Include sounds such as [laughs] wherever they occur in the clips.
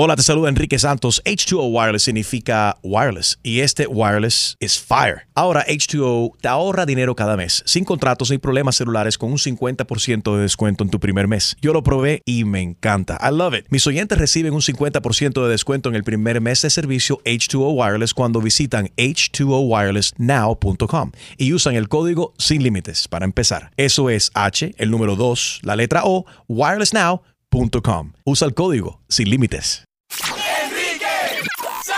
Hola, te saluda Enrique Santos. H2O Wireless significa wireless y este wireless es fire. Ahora H2O te ahorra dinero cada mes, sin contratos ni problemas celulares con un 50% de descuento en tu primer mes. Yo lo probé y me encanta. I love it. Mis oyentes reciben un 50% de descuento en el primer mes de servicio H2O Wireless cuando visitan h2owirelessnow.com y usan el código sin límites para empezar. Eso es H, el número 2, la letra O, wirelessnow.com. Usa el código sin límites.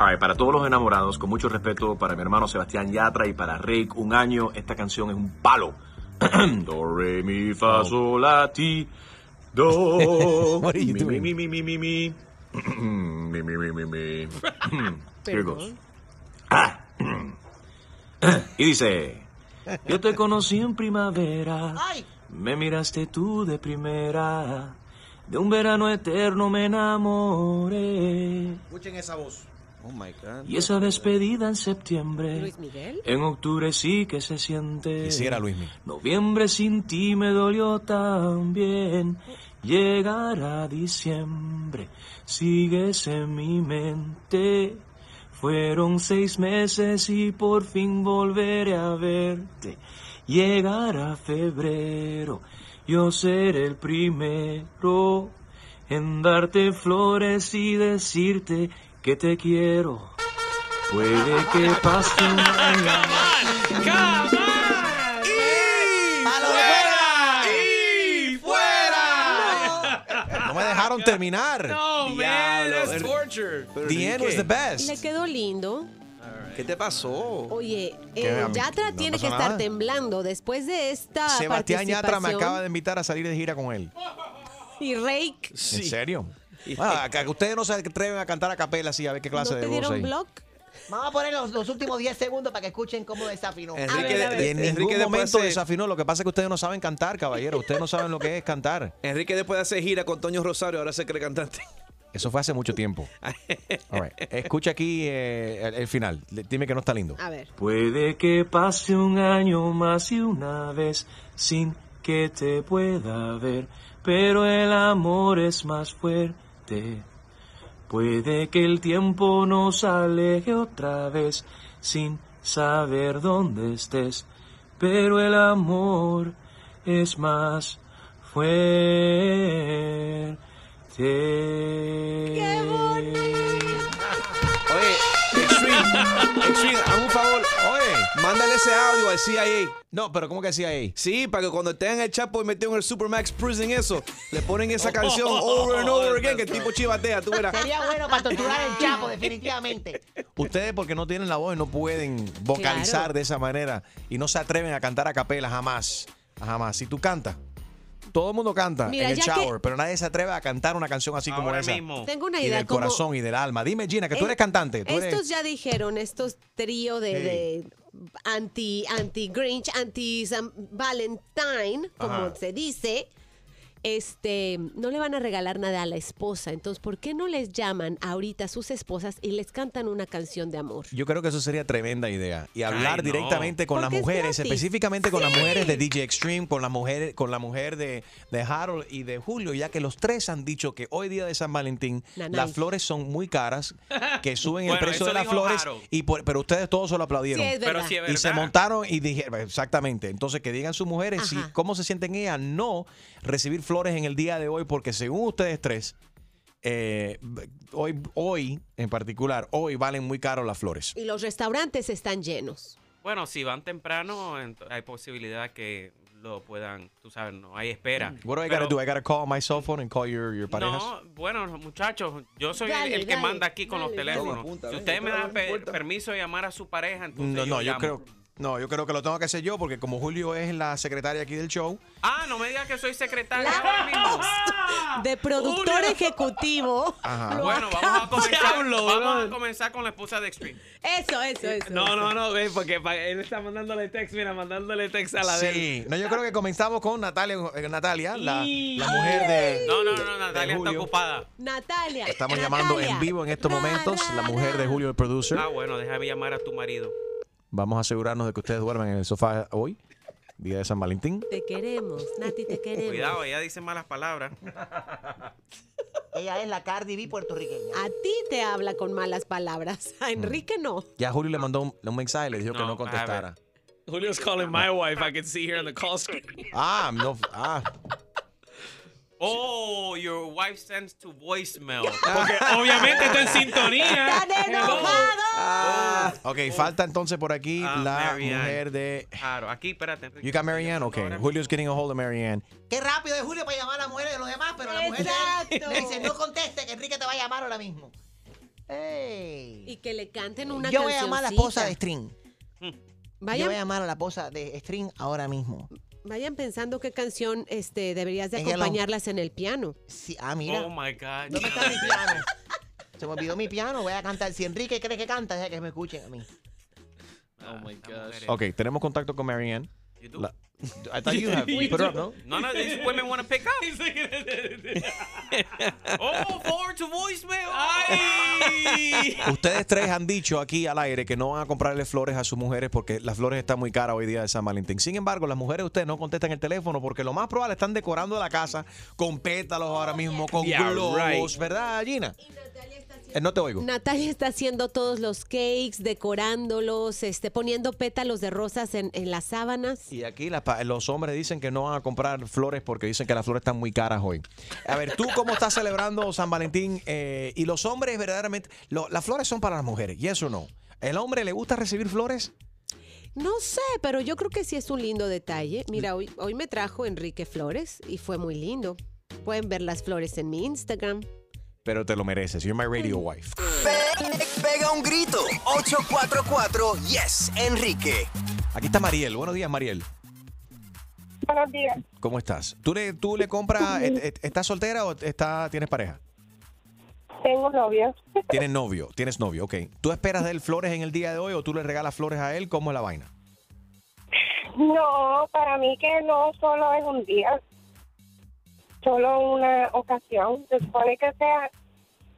All right, para todos los enamorados, con mucho respeto para mi hermano Sebastián Yatra y para Rick, un año, esta canción es un palo. [clears throat] Do, re, mi, fa, sol, la, ti, do. What are you mi, doing? Mi, mi, mi, mi, mi. [clears throat] Mi, mi, mi, mi, mi. [laughs] Here it goes. Ah. [clears throat] Y dice, yo te conocí en primavera, me miraste tú de primera, de un verano eterno me enamoré. Escuchen esa voz. Oh my God. Y esa despedida en septiembre, Luis Miguel. en octubre sí que se siente. Quisiera Luis Miguel. Noviembre sin ti me dolió también. Llegará diciembre, sigues en mi mente. Fueron seis meses y por fin volveré a verte. Llegará febrero, yo seré el primero en darte flores y decirte que te quiero. Puede que pase un [laughs] año ¡Y fuera! No me dejaron terminar. No, man, that's torture. The end was the Le best. quedó lindo. ¿Qué te pasó? Oye, eh, Yatra no tiene que estar nada. temblando después de esta Sebastián Yatra me acaba de invitar a salir de gira con él. Y Rake, ¿En serio? Bueno, a que ustedes no se atreven a cantar a capela así, a ver qué ¿no clase te de voz dieron hay. block? Vamos a poner los, los últimos 10 segundos para que escuchen cómo desafinó. Enrique, ver, a ver. Y en ningún momento hace- desafinó. Lo que pasa es que ustedes no saben cantar, caballero. Ustedes no saben lo que es cantar. [laughs] Enrique después de hacer gira con Toño Rosario, ahora se cree cantante. [laughs] Eso fue hace mucho tiempo. [laughs] All right. Escucha aquí eh, el, el final. Dime que no está lindo. A ver. Puede que pase un año más y una vez sin que te pueda ver, pero el amor es más fuerte. Puede que el tiempo nos aleje otra vez sin saber dónde estés, pero el amor es más fuerte. ¡Qué Oye, Hazme un favor. Oye. Mándale ese audio al CIA. No, pero ¿cómo que ahí? Sí, para que cuando tengan el Chapo y metido en el Supermax Prison eso, le ponen esa canción [laughs] over and over again que el tipo chivatea, tú verás. Sería bueno para torturar el Chapo, definitivamente. Ustedes porque no tienen la voz y no pueden vocalizar Claro. de esa manera y no se atreven a cantar a capela jamás. Jamás. Si tú cantas, todo el mundo canta Mira, en el ya que- shower, pero nadie se atreve a cantar una canción así como Ahora esa. mismo. Tengo una Y idea. del como- corazón y del alma. Dime, Gina, que tú Eh, eres cantante. Tú eres... Estos ya dijeron, estos trío de, de anti, anti Grinch, anti San Valentine, como Ajá. se dice, este, no le van a regalar nada a la esposa. Entonces, ¿por qué no les llaman ahorita a sus esposas y les cantan una canción de amor? Yo creo que eso sería tremenda idea. Y hablar no. directamente con las Porque mujeres, específicamente con las mujeres de DJ Extreme, con las mujeres, con la mujer de, de Harold y de Julio, ya que los tres han dicho que hoy día de San Valentín Nanay. las flores son muy caras, que [laughs] suben el Bueno, precio de las flores, Harold. y por- pero ustedes todos se lo aplaudieron. Sí, es Pero verdad. sí es y se montaron y dijeron, exactamente, entonces que digan sus mujeres si, cómo se sienten ellas no recibir flores en el día de hoy, porque según ustedes tres, eh, hoy, hoy en particular, hoy valen muy caro las flores. Y los restaurantes están llenos. Bueno, si van temprano, hay posibilidad que lo puedan, tú sabes, no hay espera. What do I Pero- gotta do? I gotta call my cell phone and call your, your parejas? No, bueno, muchachos, yo soy el- Dale, el, que dale, manda aquí con los dale, dale. teléfonos. Apunta, si ustedes me dan me pe- importa. permiso de llamar a su pareja, entonces No, no, yo creo. No, yo creo que lo tengo que hacer yo porque como Julio es la secretaria aquí del show. Ah, no me digas que soy secretaria ahora mismo. [laughs] De productor ejecutivo. Ajá. Bueno, vamos a comenzar. Vamos a comenzar con la esposa de Extreme. Eso, eso, eso. No, no, no, ve, porque él está mandándole text, mira, mandándole text a la de él. Sí, no, yo creo que comenzamos con Natalia, eh, Natalia la, la mujer de. No, no, no, Natalia está ocupada. Natalia. Estamos llamando en vivo en estos momentos la mujer de. Julio, el producer. Ah, bueno, déjame llamar a tu marido. Vamos a asegurarnos de que ustedes duerman en el sofá hoy, día de San Valentín. Te queremos, Nati, te queremos. Cuidado, ella dice malas palabras. [laughs] Ella es la Cardi B puertorriqueña. A ti te habla con malas palabras. A Enrique no. Ya Julio le mandó un, un mensaje y le dijo que No, no contestara. Julio's calling my wife. I can see here on the call screen. Ah, no. Ah, Oh, your wife sends to voicemail. [laughs] Porque obviamente está en sintonía. [laughs] ¡Tan enojado! ok, falta entonces por aquí Ah, la Marianne. mujer de. Claro, aquí, espérate. Enrique. You got Marianne? Ok. Julio's getting a hold of Marianne. Qué rápido de Julio para llamar a las mujeres de los demás, pero la mujer de él Exacto. le dice, no conteste, que Enrique te va a llamar ahora mismo. Ey. Y que le canten una Yo voy a llamar a la esposa de. String. Yo Vayan, voy a llamar a la esposa de String ahora mismo. Vayan pensando qué canción este, deberías de En el- acompañarlas en el piano. Sí, ah, mira. Oh my God. ¿Dónde está mi piano? Se me olvidó mi piano, voy a cantar. Si Enrique cree que canta, deja que me escuchen a mí. Oh my God. Ok, tenemos contacto con Marianne. You do? La- I thought you have. [laughs] Put it up, no? None of these women want to pick up. [laughs] [laughs] oh, forward to voicemail. Ustedes tres han dicho aquí al aire que no van a comprarle flores a sus mujeres porque las flores están muy caras hoy día de San Valentín. Sin embargo, las mujeres de ustedes no contestan el teléfono porque lo más probable están decorando la casa con pétalos ahora mismo, con Yeah, globos, right. ¿verdad, Gina? Eh, no te oigo. Natalia está haciendo todos los cakes, decorándolos, este, poniendo pétalos de rosas en, en las sábanas. Y aquí los hombres dicen que no van a comprar flores porque dicen que las flores están muy caras hoy. A ver, ¿tú cómo estás celebrando San Valentín? Eh, y los hombres verdaderamente, lo- las flores son para las mujeres, ¿y eso no? ¿El hombre le gusta recibir flores? No sé, pero yo creo que sí es un lindo detalle. Mira, hoy, hoy me trajo Enrique Flores y fue muy lindo. Pueden ver las flores en mi Instagram. Pero te lo mereces. You're my radio wife. Pe- pega un grito. 844 Yes, Enrique. Aquí está Mariel. Buenos días, Mariel. Buenos días. ¿Cómo estás? ¿Tú le, tú le compras, estás soltera o está, tienes pareja? Tengo novio. [laughs] Tienes novio, tienes novio, ok. ¿Tú esperas de él flores en el día de hoy o tú le regalas flores a él? ¿Cómo es la vaina? No, para mí que no solo es un día, solo una ocasión. Se supone que sea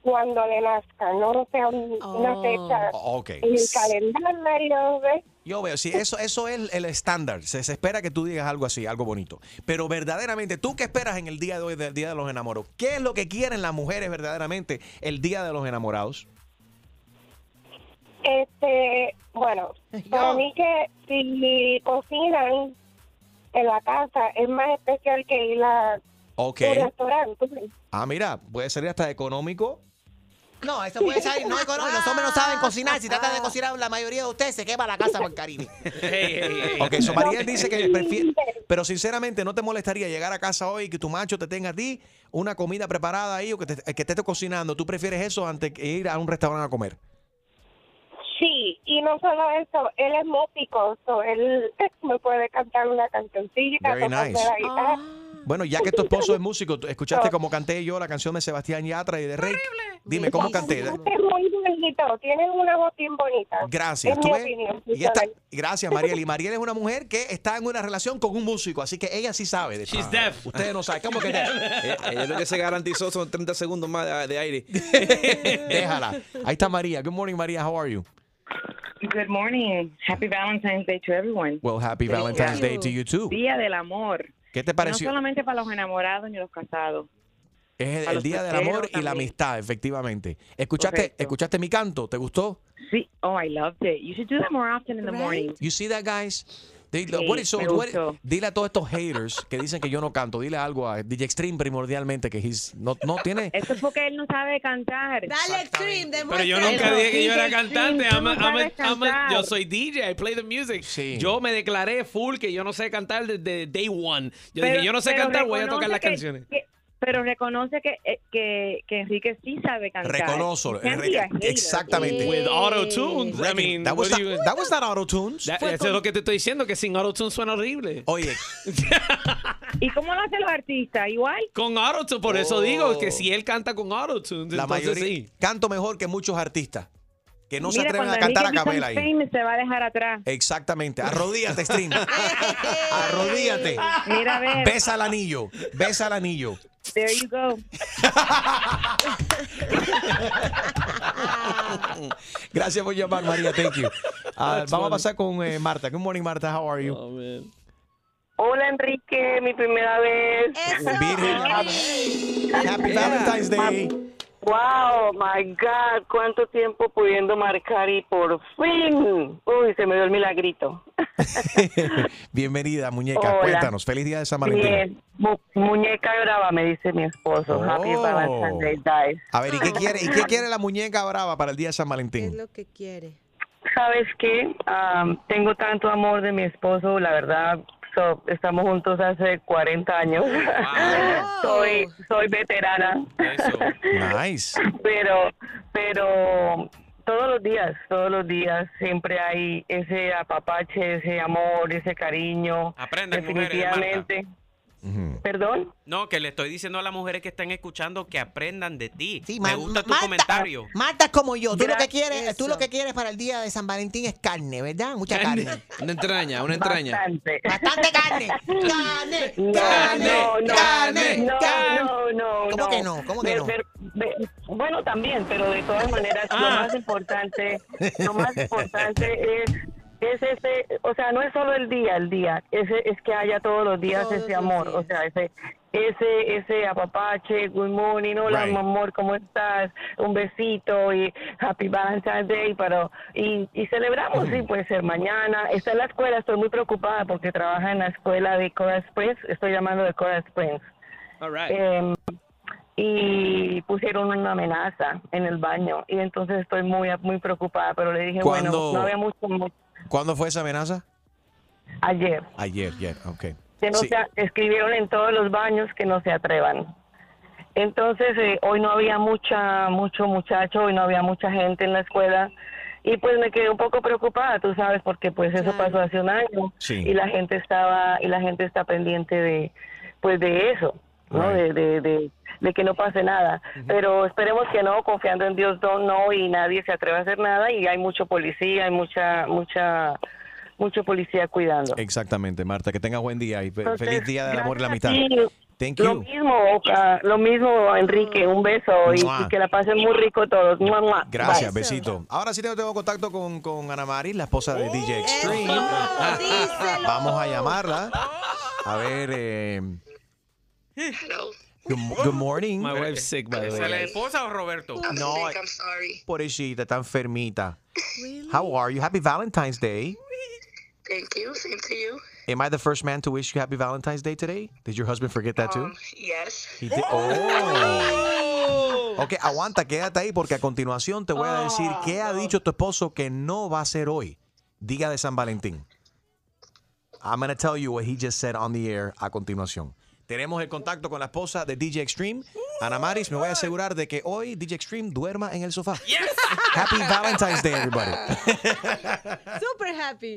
cuando le nazca, no sea un- una Oh. fecha Oh, ok. en el calendario. ¿ves? Yo veo, sí, eso, eso es el estándar. Se, se espera que tú digas algo así, algo bonito. Pero verdaderamente, ¿tú qué esperas en el día de hoy del Día de los Enamorados? ¿Qué es lo que quieren las mujeres verdaderamente el Día de los Enamorados? Este, bueno, [laughs] para mí que si cocinan en la casa es más especial que ir a Ok. un restaurante. Ah, mira, puede ser hasta económico. No, eso puede ser no. Los hombres no saben cocinar. Si tratan de cocinar, la mayoría de ustedes se quema la casa por el Caribe. [laughs] Ok, so Mariel dice que prefiere, pero sinceramente no te molestaría llegar a casa hoy y que tu macho te tenga a ti una comida preparada ahí o que te, que te esté cocinando. ¿Tú prefieres eso antes que ir a un restaurante a comer? Sí, y no solo eso, él es músico, so él [laughs] me puede cantar una cancioncita, Very tocarme nice. la guitarra. Bueno, ya que tu esposo es músico, ¿tú ¿escuchaste cómo canté yo la canción de Sebastián Yatra y de Rey? Dime, ¿cómo canté? Es muy bonito, tiene una voz bien bonita. Gracias. Es ¿Tú mi ves? opinión. Y esta- gracias, Mariel. Y Mariel es una mujer que está en una relación con un músico, así que ella sí sabe. De She's Ah, deaf. Ustedes no saben. ¿Cómo que deaf? [laughs] Ella lo que se garantizó son 30 segundos más de, de aire. [laughs] Déjala. Ahí está María. Good morning, María. How are you? Good morning. Happy Valentine's Day to everyone. Well, happy Valentine's Day to you too. Día del amor. ¿Qué te No pareció? solamente para los enamorados ni los casados. Es el, el día del amor y la también. amistad, efectivamente. ¿Escuchaste. ¿Escuchaste mi canto? ¿Te gustó? Sí. Oh, I loved it. You should do that more often in the morning. You see that, guys? They- Sí, what is so- me what- gustó. dile a todos estos haters que dicen que yo no canto, dile algo a DJ Extreme primordialmente que he's- no, no tiene... Eso es porque él no sabe cantar. Dale, Extreme, Pero yo nunca dije que yo era cantante. Extreme, I'm a- tú no I'm a- sabes I'm a- cantar. yo soy DJ, I play the music. Yo me declaré full que yo no sé cantar desde day one. Yo Pero- dije, yo no sé cantar, voy a tocar las que- canciones. que- pero reconoce que, eh, que, que Enrique sí sabe cantar. Reconozco, Can't be Enrique, exactamente. With auto tunes. I mean, that was not, you- that was not auto tunes. That- eso es lo que te estoy diciendo, que sin auto tune suena horrible. Oye, ¿Y cómo lo hacen los artistas? ¿Igual? Con auto tune, por eso digo que si él canta con auto tune, la entonces mayoría sí. canto mejor que muchos artistas que no se atreven a cantar a capela ahí. Se va a dejar atrás. Exactamente. Arrodíllate, Stream. [laughs] Arrodíllate. Mira, a ver. Besa el anillo. Besa el anillo. There you go. [laughs] Gracias por llamar, María. Thank you. Ah, vamos a pasar con eh, Marta. Good morning, Marta. How are you? Hola Enrique, mi primera vez. Happy Valentine's Day. Wow, my God, cuánto tiempo pudiendo marcar y por fin. Uy, se me dio el milagrito. [laughs] Bienvenida, muñeca. Hola. Cuéntanos. Feliz día de San Valentín. Bien, Mu- muñeca brava, me dice mi esposo. Happy Oh. Valentine's Day. A ver, ¿y qué quiere, ¿y qué quiere la muñeca brava para el día de San Valentín? lo que quiere. ¿Sabes qué? Am, tengo tanto amor de mi esposo, la verdad. So- estamos juntos hace 40 años. [laughs] soy soy veterana. Nice. pero pero todos los días, todos los días siempre hay ese apapache, ese amor, ese cariño. Aprendan, mujeres. Definitivamente. ¿Perdón? No, que le estoy diciendo a las mujeres que están escuchando que aprendan de ti. Ma- Me gusta tu Marta- comentario. Marta es como yo. Tú lo, que quieres, tú lo que quieres para el día de San Valentín es carne, ¿verdad? Mucha carne. Una entraña, una entraña. Bastante. Bastante carne. Carne, [laughs] No, carne, no, no, carne, no, carne. no, no, ¿Cómo no. que no? ¿Cómo que no? ver- bueno, también, pero de todas maneras, lo Ah. más importante, lo más importante es es ese, o sea, no es solo el día, el día, ese es que haya todos los días Todos ese amor, o sea, ese ese ese apapache, good morning, hola Right. mi amor, ¿cómo estás? Un besito y happy Valentine's Day, pero y, y celebramos, sí, puede ser mañana. Está en la escuela, estoy muy preocupada porque trabaja en la escuela de Coral Springs, estoy llamando de Coral Springs. All right. Em, y pusieron una amenaza en el baño y entonces estoy muy muy preocupada, pero le dije, bueno, no había mucho, mucho ¿Cuándo fue esa amenaza? ayer. Ayer, ayer. Ok. que no Sí. se escribieron en todos los baños que no se atrevan. Entonces eh, hoy no había mucha mucho muchacho, hoy no había mucha gente en la escuela y pues me quedé un poco preocupada, tú sabes, porque pues eso pasó hace un año Sí. y la gente estaba y la gente está pendiente de pues de eso, ¿no? De, de, de, de que no pase nada. Pero esperemos que no, confiando en Dios no, no y nadie se atreve a hacer nada y hay mucho policía, hay mucha mucha mucho policía cuidando. Exactamente, Marta. Que tengas buen día y fe- Entonces, feliz día del amor y la amistad. Thank Lo you. mismo, Oka, lo mismo, Enrique. Un beso y, y que la pasen muy rico todos. Mua, mua. Gracias, Bye. besito. Ahora sí tengo, tengo contacto con, con Ana Maris, la esposa de DJ Extreme. díselo. [laughs] Vamos a llamarla. A ver. Eh, good, good morning. My wife's sick, by the ¿Es la way. esposa o Roberto? No, pobrecita, está enfermita. How are you? Happy Valentine's Day. Thank you. Same to you. Am I the first man to wish you happy Valentine's Day today? Did your husband forget that too? Um, yes. He did- Oh. Ok, aguanta, quédate ahí porque a continuación te voy a decir qué ha dicho tu esposo que no va a hacer hoy, día de San Valentín. I'm going to tell you what he just said on the air a continuación. Tenemos el contacto con la esposa de DJ Extreme, Ana Maris. Me voy a asegurar de que hoy DJ Extreme duerma en el sofá. Happy Valentine's Day, everybody. Super happy.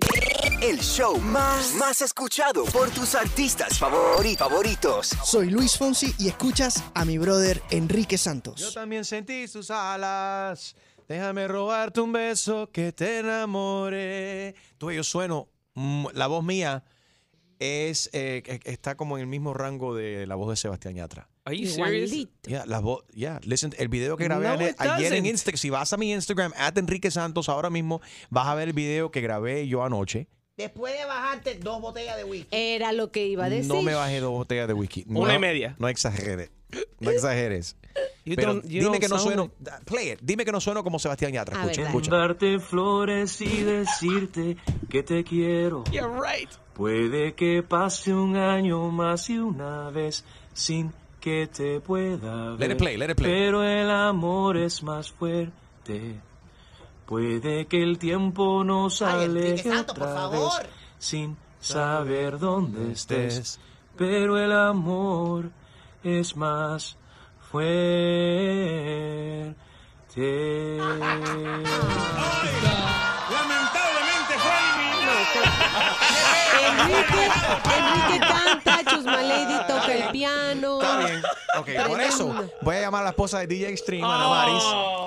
El show más, más escuchado por tus artistas favori- favoritos. Soy Luis Fonsi y escuchas a mi brother Enrique Yo Santos. también sentí sus alas. Déjame robarte un beso que te enamore. Tú, yo sueno. mm, la voz mía es eh, está como en el mismo rango de la voz de Sebastián Yatra. Are you serious? Yeah, la voz, yeah. Listen, el video que grabé No, ayer en. Instagram, si vas a mi Instagram, at Enrique Santos, ahora mismo vas a ver el video que grabé yo anoche. Después de bajarte dos botellas de whisky. Era lo que iba a decir. No me bajé dos botellas de whisky. Una No- y media. No exageres. No exageres. You Pero you dime que no sueno. Play it. Dime que no sueno como Sebastián Yatra. Escucha, escucha. Darte flores y decirte que te quiero. You're right. Puede que pase un año más y una vez sin que te pueda ver. Let it play, let it play. Pero el amor es más fuerte. Puede que el tiempo nos Ay, aleje Santo, por otra favor. vez sin saber dónde estés. Pero el amor es más fuerte. [laughs] Lamentablemente fue [laughs] Enrique, Enrique canta, Chusma Lady toca el piano. Está bien. Ok, por eso voy a llamar a la esposa de DJ Extreme, Ana Maris.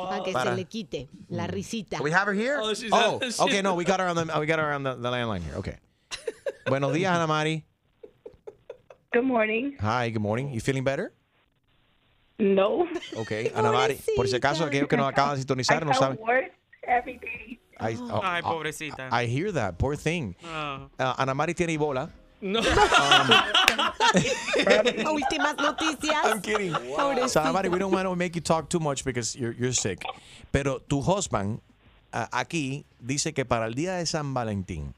Para que Para- se le quite la risita. Do we have her here? Oh, she's Oh, on- [laughs] okay, no, we got her on the we got her on the, the landline here. Okay. Buenos días, Ana Mari. Good morning. Hi, good morning. You feeling better? No. Okay, [laughs] Ana Mari. Por si acaso aquellos que nos acaban de sintonizar no I felt saben. every day. I, [gasps] oh, Ay, pobrecita. I hear that. Poor thing. Ah. Uh, Ana Mari tiene Ebola. No. [laughs] Últimas noticias. I'm kidding. So, Ana Mari, we don't want to make you talk too much because you're, you're sick. Pero tu husband uh, aquí dice que para el día de San Valentín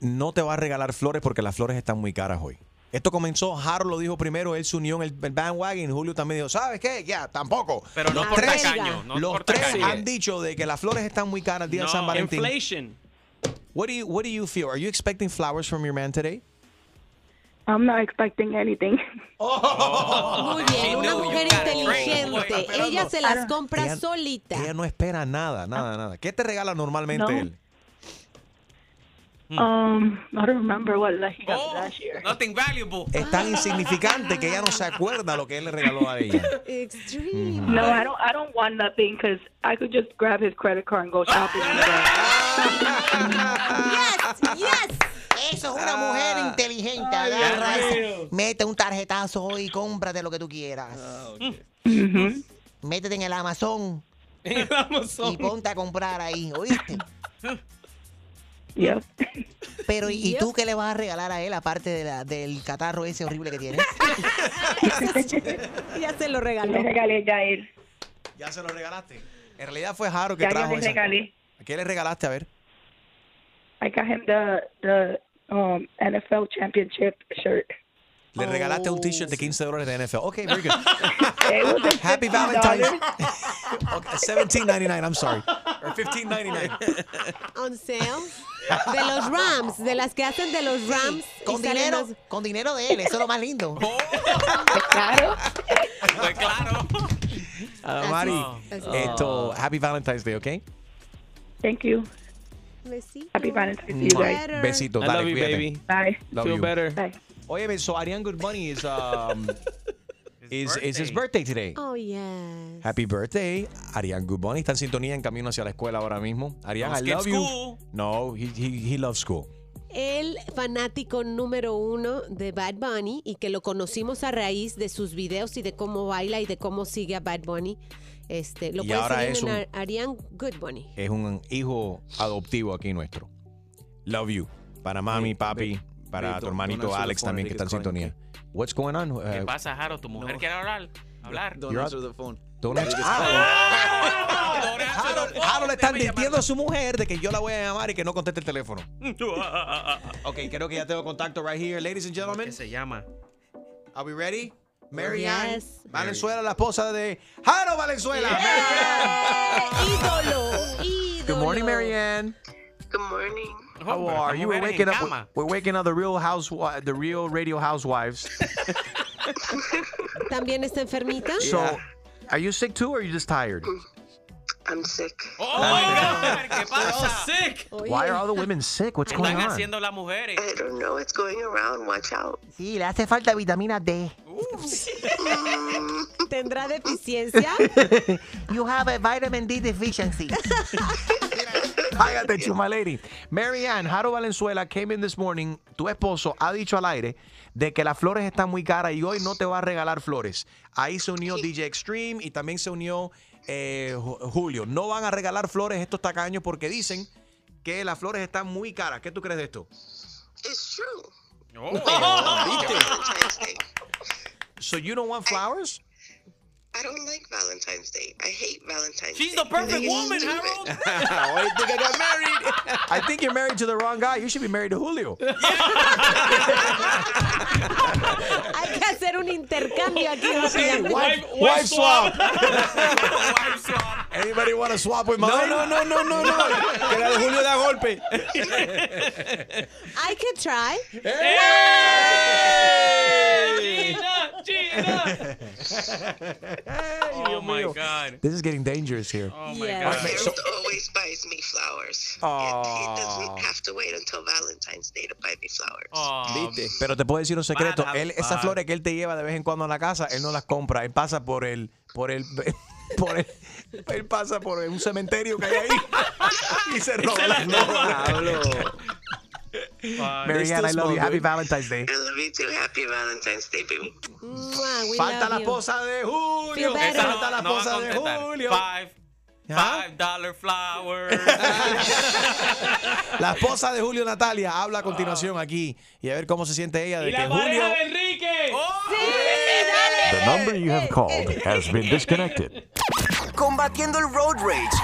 no te va a regalar flores porque las flores están muy caras hoy. Esto comenzó, Harold lo dijo primero, él se unió en el, el bandwagon, Julio también dijo, ¿sabes qué? Ya, tampoco. Pero no los por tres, tacaño, no los por tres tacaño. han dicho de que las flores están muy caras el día de San No, Valentín. inflation. What do you What do you feel? Are you expecting flowers from your man today? I'm not expecting anything. [laughs] Muy bien, una mujer inteligente. Ella se las compra Ella- solita. Ella no espera nada, nada, nada. ¿Qué te regala normalmente No. él? Um, I don't remember what he got me last year. Nothing valuable. Es tan insignificante que ella no se acuerda lo que él le regaló a ella. [laughs] Extreme. No, I don't. I don't want nothing because I could just grab his credit card and go shopping. [laughs] Yes, yes. Eso es una mujer inteligente. Ay, Agarra. Mete un tarjetazo y cómprate lo que tú quieras. Métete en el Amazon. [laughs] En el Amazon. Y ponte a comprar ahí, ¿oíste? Pero, ¿y, tú qué le vas a regalar a él aparte de la- del catarro ese horrible que tienes? [laughs] Ya se lo regaló. Le regalé ya a él. ¿Ya se lo regalaste? En realidad fue Jaro que Ya yo trajo le esa. regalé. ¿Qué le regalaste? A ver. I got him the the um, NFL championship shirt. Le regalaste un t-shirt de 15 dólares de NFL. Ok, very good. [laughs] [laughs] Happy $50. Valentine's. [laughs] Okay, 17.99, I'm sorry. Or 15.99. On sale. De los Rams, de las que hacen de los Rams. Con dinero, los- con dinero de él, eso es lo más lindo. Claro. Pues claro. Ana Mari, Así. esto, Happy Valentine's Day, ¿ok? Thank you. Besito. Happy Valentine's to you guys. Better. Besito, I dale, love you, baby. Bye. Love Feel you. better. Bye. Oye, so Ariane Good Money is um is [laughs] is his birthday today. Oh, yes. Happy birthday, Ariane Good Money. Está en sintonía en camino hacia la escuela ahora mismo. Ariane, No, I love you. school. No, he, he, he loves school. El fanático número uno de Bad Bunny y que lo conocimos a raíz de sus videos y de cómo baila y de cómo sigue a Bad Bunny. Este, lo Y ahora seguir es en un- Ar- Ariane Good Bunny. Es un hijo adoptivo aquí nuestro. Love you. Para mami, papi, para tu hermanito Alex phone, también que está en sintonía. What's going on? ¿Qué Uh, pasa, Jaro? ¿Tu mujer No. quiere hablar? ¿Hablar? Don't You're answer the phone. don't answer- Harold, le está advirtiendo a su mujer de que yo la voy a llamar y que no conteste el teléfono. [laughs] Ok, creo que ya tengo contacto right here. Ladies and gentlemen, ¿Qué se llama? are we ready? Marianne Yes. Valenzuela, la esposa de Harold Valenzuela. ídolo, ídolo. Good morning, Marianne. Good morning. How are you? We're waking up. We're waking up the real house, the real radio housewives. [laughs] ¿También está enfermita? So, are you sick too, or are you just tired? I'm sick. ¡Oh, my God! ¿Qué [laughs] pasa? Sick. Why are all the women sick? What's ¿Qué going están on? haciendo las mujeres? I don't know. It's going around. Watch out. Sí, le hace falta vitamina D. ¿Tendrá [laughs] deficiencia? You have a vitamin D deficiency. Cállate, chuma lady. Marianne, Jaro Valenzuela came in this morning. Tu esposo ha dicho al aire de que las flores están muy caras y hoy no te va a regalar flores. Ahí se unió DJ Extreme y también se unió eh, Ju- Julio. No van a regalar flores estos tacaños porque dicen que las flores están muy caras. ¿Qué tú crees de esto? It's true. Oh. [laughs] [laughs] So you don't want flowers? I don't like Valentine's Day. I hate Valentine's Day. She's Day. the perfect think woman. Harold. Why [laughs] [laughs] oh, you think I got married? [laughs] I think you're married to the wrong guy. You should be married to Julio. Hay que hacer un intercambio aquí. rápidamente. Wife, wife swap. Wife swap. Anybody want to swap with No, mine? no, no, no, no, no. Que la de Julio da golpe. I could try. Hey! [laughs] oh my God. This is getting dangerous here. Oh my My God. husband always buys me flowers. And he Oh. doesn't have to wait until Valentine's Day to buy me flowers. ¿Viste? Pero te puedo decir un secreto. Él, esas flores que él te lleva de vez en cuando a la casa, él no las compra. Él pasa por el, por el, [laughs] por el, él pasa por un cementerio que hay ahí [laughs] y se roba las flores. Mary Ann, I love you. Happy Valentine's Day. I love you too. Happy Valentine's Day, baby. Falta la esposa de Julio. Falta la No va a esposa de. Julio. Five, ¿Ah? five dollar flowers. [laughs] La esposa de Julio Natalia habla a continuación aquí y a ver cómo se siente ella de Y que la Julio. de Enrique. The number you have called has been disconnected. Combatiendo el road rage.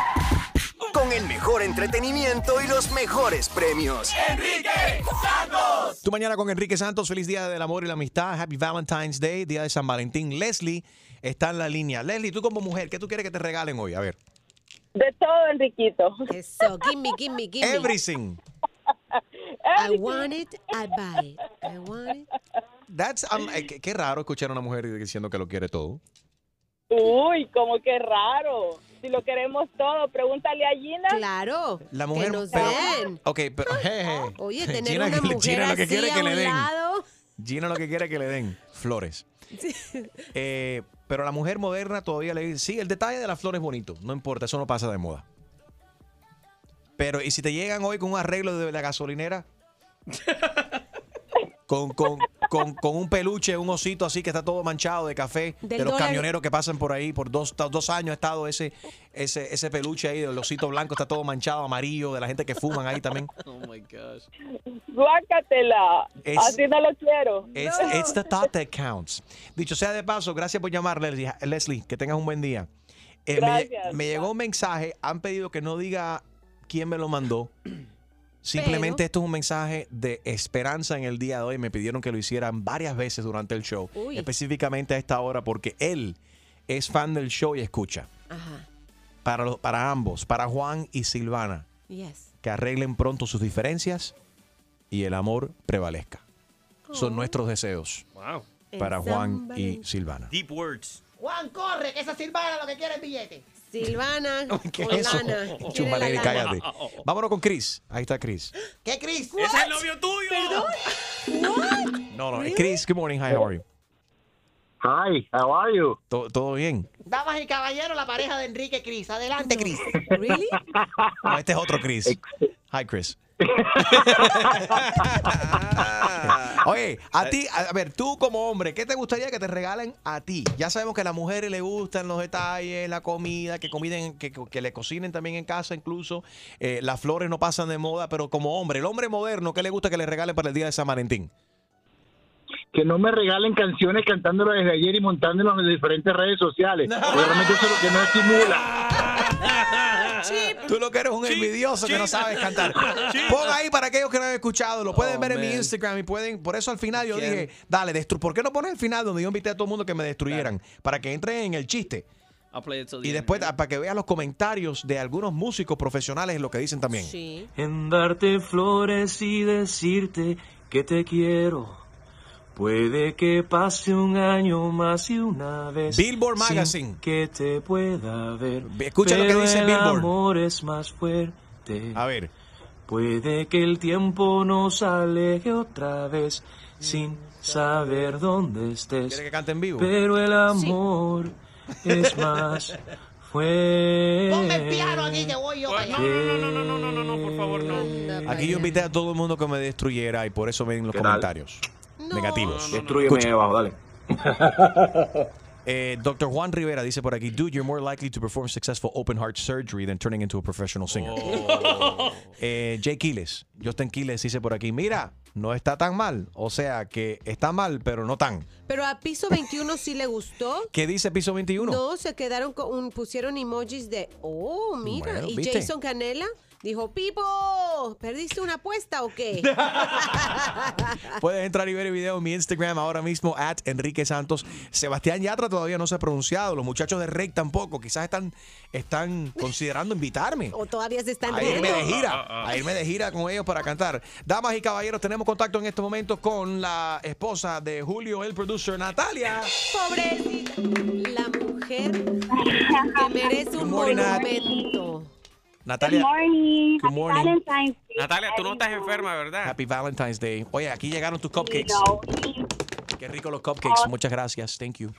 Con el mejor entretenimiento y los mejores premios. Enrique Santos. Tu mañana con Enrique Santos, feliz día del amor y la amistad, Happy Valentine's Day, día de San Valentín. Leslie está en la línea. Leslie, tú como mujer, ¿qué tú quieres que te regalen hoy? A ver. De todo, Enriquito. Eso, gimme, gimme, gimme. Everything. I want it, I buy it. I want it. That's, um, eh, qué, qué raro escuchar a una mujer diciendo que lo quiere todo. Uy, como que raro. Si lo queremos todo, pregúntale a Gina. Claro. La mujer. nos pero- den. Ok, pero. jeje. [laughs] Oye, tener Gina, una que mujer Gina lo que así quiere a que le den. lado. Gina lo que quiere es que le den flores. Eh, pero la mujer moderna todavía le dice, sí, el detalle de las flores es bonito, no importa, eso no pasa de moda. Pero, ¿y si te llegan hoy con un arreglo de la gasolinera? [laughs] con, con, con, con un peluche, un osito así que está todo manchado de café, Del de los dólar. camioneros que pasan por ahí, por dos, dos años ha estado ese, ese, ese peluche ahí del osito blanco, está todo manchado, amarillo, de la gente que fuman ahí también. [laughs] Oh my gosh. Guácatela. Es- Así no lo quiero. It's, it's the thought that counts. Dicho sea de paso, gracias por llamar, Leslie. Leslie, que tengas un buen día. Eh, me llegó un mensaje, han pedido que no diga quién me lo mandó. Simplemente esto es un mensaje de esperanza en el día de hoy. Me pidieron que lo hicieran varias veces durante el show, Uy. específicamente a esta hora, porque él es fan del show y escucha. Ajá. Para, los- para ambos, para Juan y Silvana, Yes. que arreglen pronto sus diferencias y el amor prevalezca. Son nuestros deseos Wow. para Juan y. Silvana. Deep words. Juan, corre, que esa Silvana lo que quiere es billete. Silvana [laughs] ¿Qué es eso? lana. Quiere Chumba la Lady, lana. cállate. Vámonos con Chris. Ahí está Chris. ¿Qué, Chris? Ese es el novio tuyo. Perdón. [laughs] No, no. Chris, good morning. Hi, how are you? Hi, how are you? ¿Todo, todo bien? Damas y caballeros, la pareja de Enrique Cris. Adelante, Cris. [laughs] ¿Really? No, este es otro Chris. Hi, Chris. [laughs] Oye, a ti, a ver, tú como hombre, ¿qué te gustaría que te regalen a ti? Ya sabemos que a las mujeres les gustan los detalles, la comida, que, comiden, que, que le cocinen también en casa incluso. Eh, las flores no pasan de moda, pero como hombre, el hombre moderno, ¿qué le gusta que le regalen para el día de San Valentín? Que no me regalen canciones cantándolo desde ayer y montándolos en diferentes redes sociales. Porque Realmente eso es lo que no estimula. Tú lo que eres un envidioso que no sabes cantar. Pon ahí para aquellos que no han escuchado, lo pueden Oh, ver en mi. Instagram y pueden, por eso al final yo ¿Quién? dije, dale, destru ¿por qué no pones el final donde yo invité a todo el mundo que me destruyeran? Para que entren en el chiste. Y end. después para que vean los comentarios de algunos músicos profesionales lo que dicen también. Sí. en darte flores y decirte que te quiero. Puede que pase un año más y una vez. Billboard sin Magazine. que te pueda ver. Escucha lo que pero dice el Billboard. amor es más fuerte. A ver. Puede que el tiempo nos aleje otra vez sin saber dónde estés. ¿Quiere que cante en vivo? Pero el amor es [laughs] más fuerte. Ponme el piano aquí que voy yo allá. No, no, no, no, no, no, no, por favor, no. Aquí yo invité a todo el mundo que me destruyera y por eso ven los comentarios negativos. Destruyeme ahí abajo, dale. [laughs] Eh, Dr. Juan Rivera dice por aquí, dude, you're more likely to perform successful open heart surgery than turning into a professional singer. [laughs] Eh, Jay Quiles, Justin Quiles dice por aquí, mira, no está tan mal. O sea, que está mal, pero no tan. Pero a piso 21 sí le gustó. [laughs] ¿Qué dice piso 21? No, se quedaron con un, pusieron emojis de, oh, mira. Bueno, y ¿viste? Jason Canela dijo, Pipo? ¿Perdiste una apuesta o qué? [laughs] Puedes entrar y ver el video en mi Instagram ahora mismo, at Enrique Santos. Sebastián Yatra todavía no se ha pronunciado. Los muchachos de Rey tampoco. Quizás están, están considerando invitarme. [laughs] ¿O todavía se están A irme de gira, a irme de gira con ellos para cantar. Damas y caballeros, tenemos contacto en este momento con la esposa de Julio, el producer, Natalia. Pobrecita. La mujer que merece un monumento. Natalia. Good morning. Good Happy morning. Valentine's Day. Natalia, tú no estás enferma, ¿verdad? Happy Valentine's Day. Oye, aquí llegaron tus cupcakes. Qué rico los cupcakes. Muchas gracias. Thank you.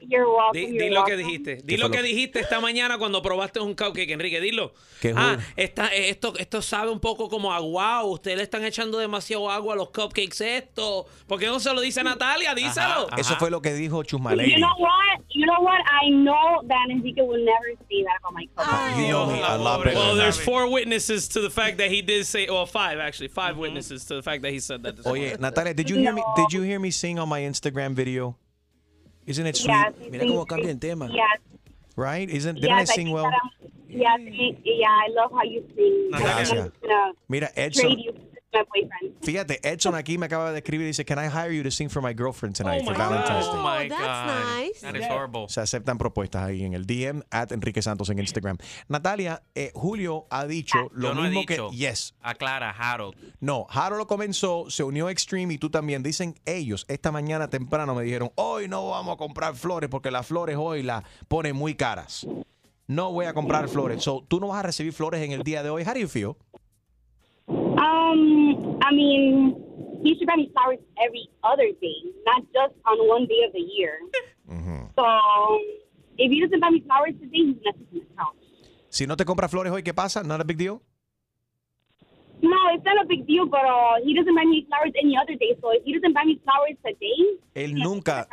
You're welcome. Di, you're di lo que dijiste. Di ¿Qué lo que dijiste esta mañana cuando probaste un cupcake, Enrique. Dilo. ¿Qué ah, está, esto, esto sabe un poco como a wow. Ustedes le están echando demasiado agua a los cupcakes esto. ¿Por qué no se lo dice Natalia? Díselo. Eso fue lo que dijo Chusma You know what? You know what? I know that Enrique will never say that about my. You know me better Well, there's four witnesses to the fact that he did say, well, five actually, five witnesses to the fact that he said that. This Oye, morning. Natalia, did you hear me? Did you hear me sing on my Instagram video? Isn't it sweet? Yes, Mira cómo cambia el tema. Yes, Right? Isn't didn't I yes, I sing think well? yes, yeah, I love how you sing. Gracias. I'm Mira, trade Edson. My boyfriend. Fíjate, Edson aquí me acaba de escribir y dice, "Can I hire you to sing for my girlfriend tonight for Valentine's Day?" Oh my that's God. nice. That is horrible. Se aceptan propuestas ahí en el DM at Enrique Santos en Instagram. Natalia, eh, Julio ha dicho lo Yo no he mismo dicho. que yes. Aclara, Harold. No, Harold lo comenzó, se unió a Extreme y tú también. Dicen ellos, esta mañana temprano me dijeron, hoy no vamos a comprar flores porque las flores hoy las ponen muy caras. No voy a comprar flores. So, tú no vas a recibir flores en el día de hoy. How do you feel? I mean, he should buy me flowers every other day, not just on one day of the year. So, if he doesn't buy me flowers today, he's messing with my house. Si no te compras flores hoy, ¿qué pasa? Not a big deal. No, it's not a big deal, but uh, he doesn't buy me flowers any other day. So if he doesn't buy me flowers today, Él nunca,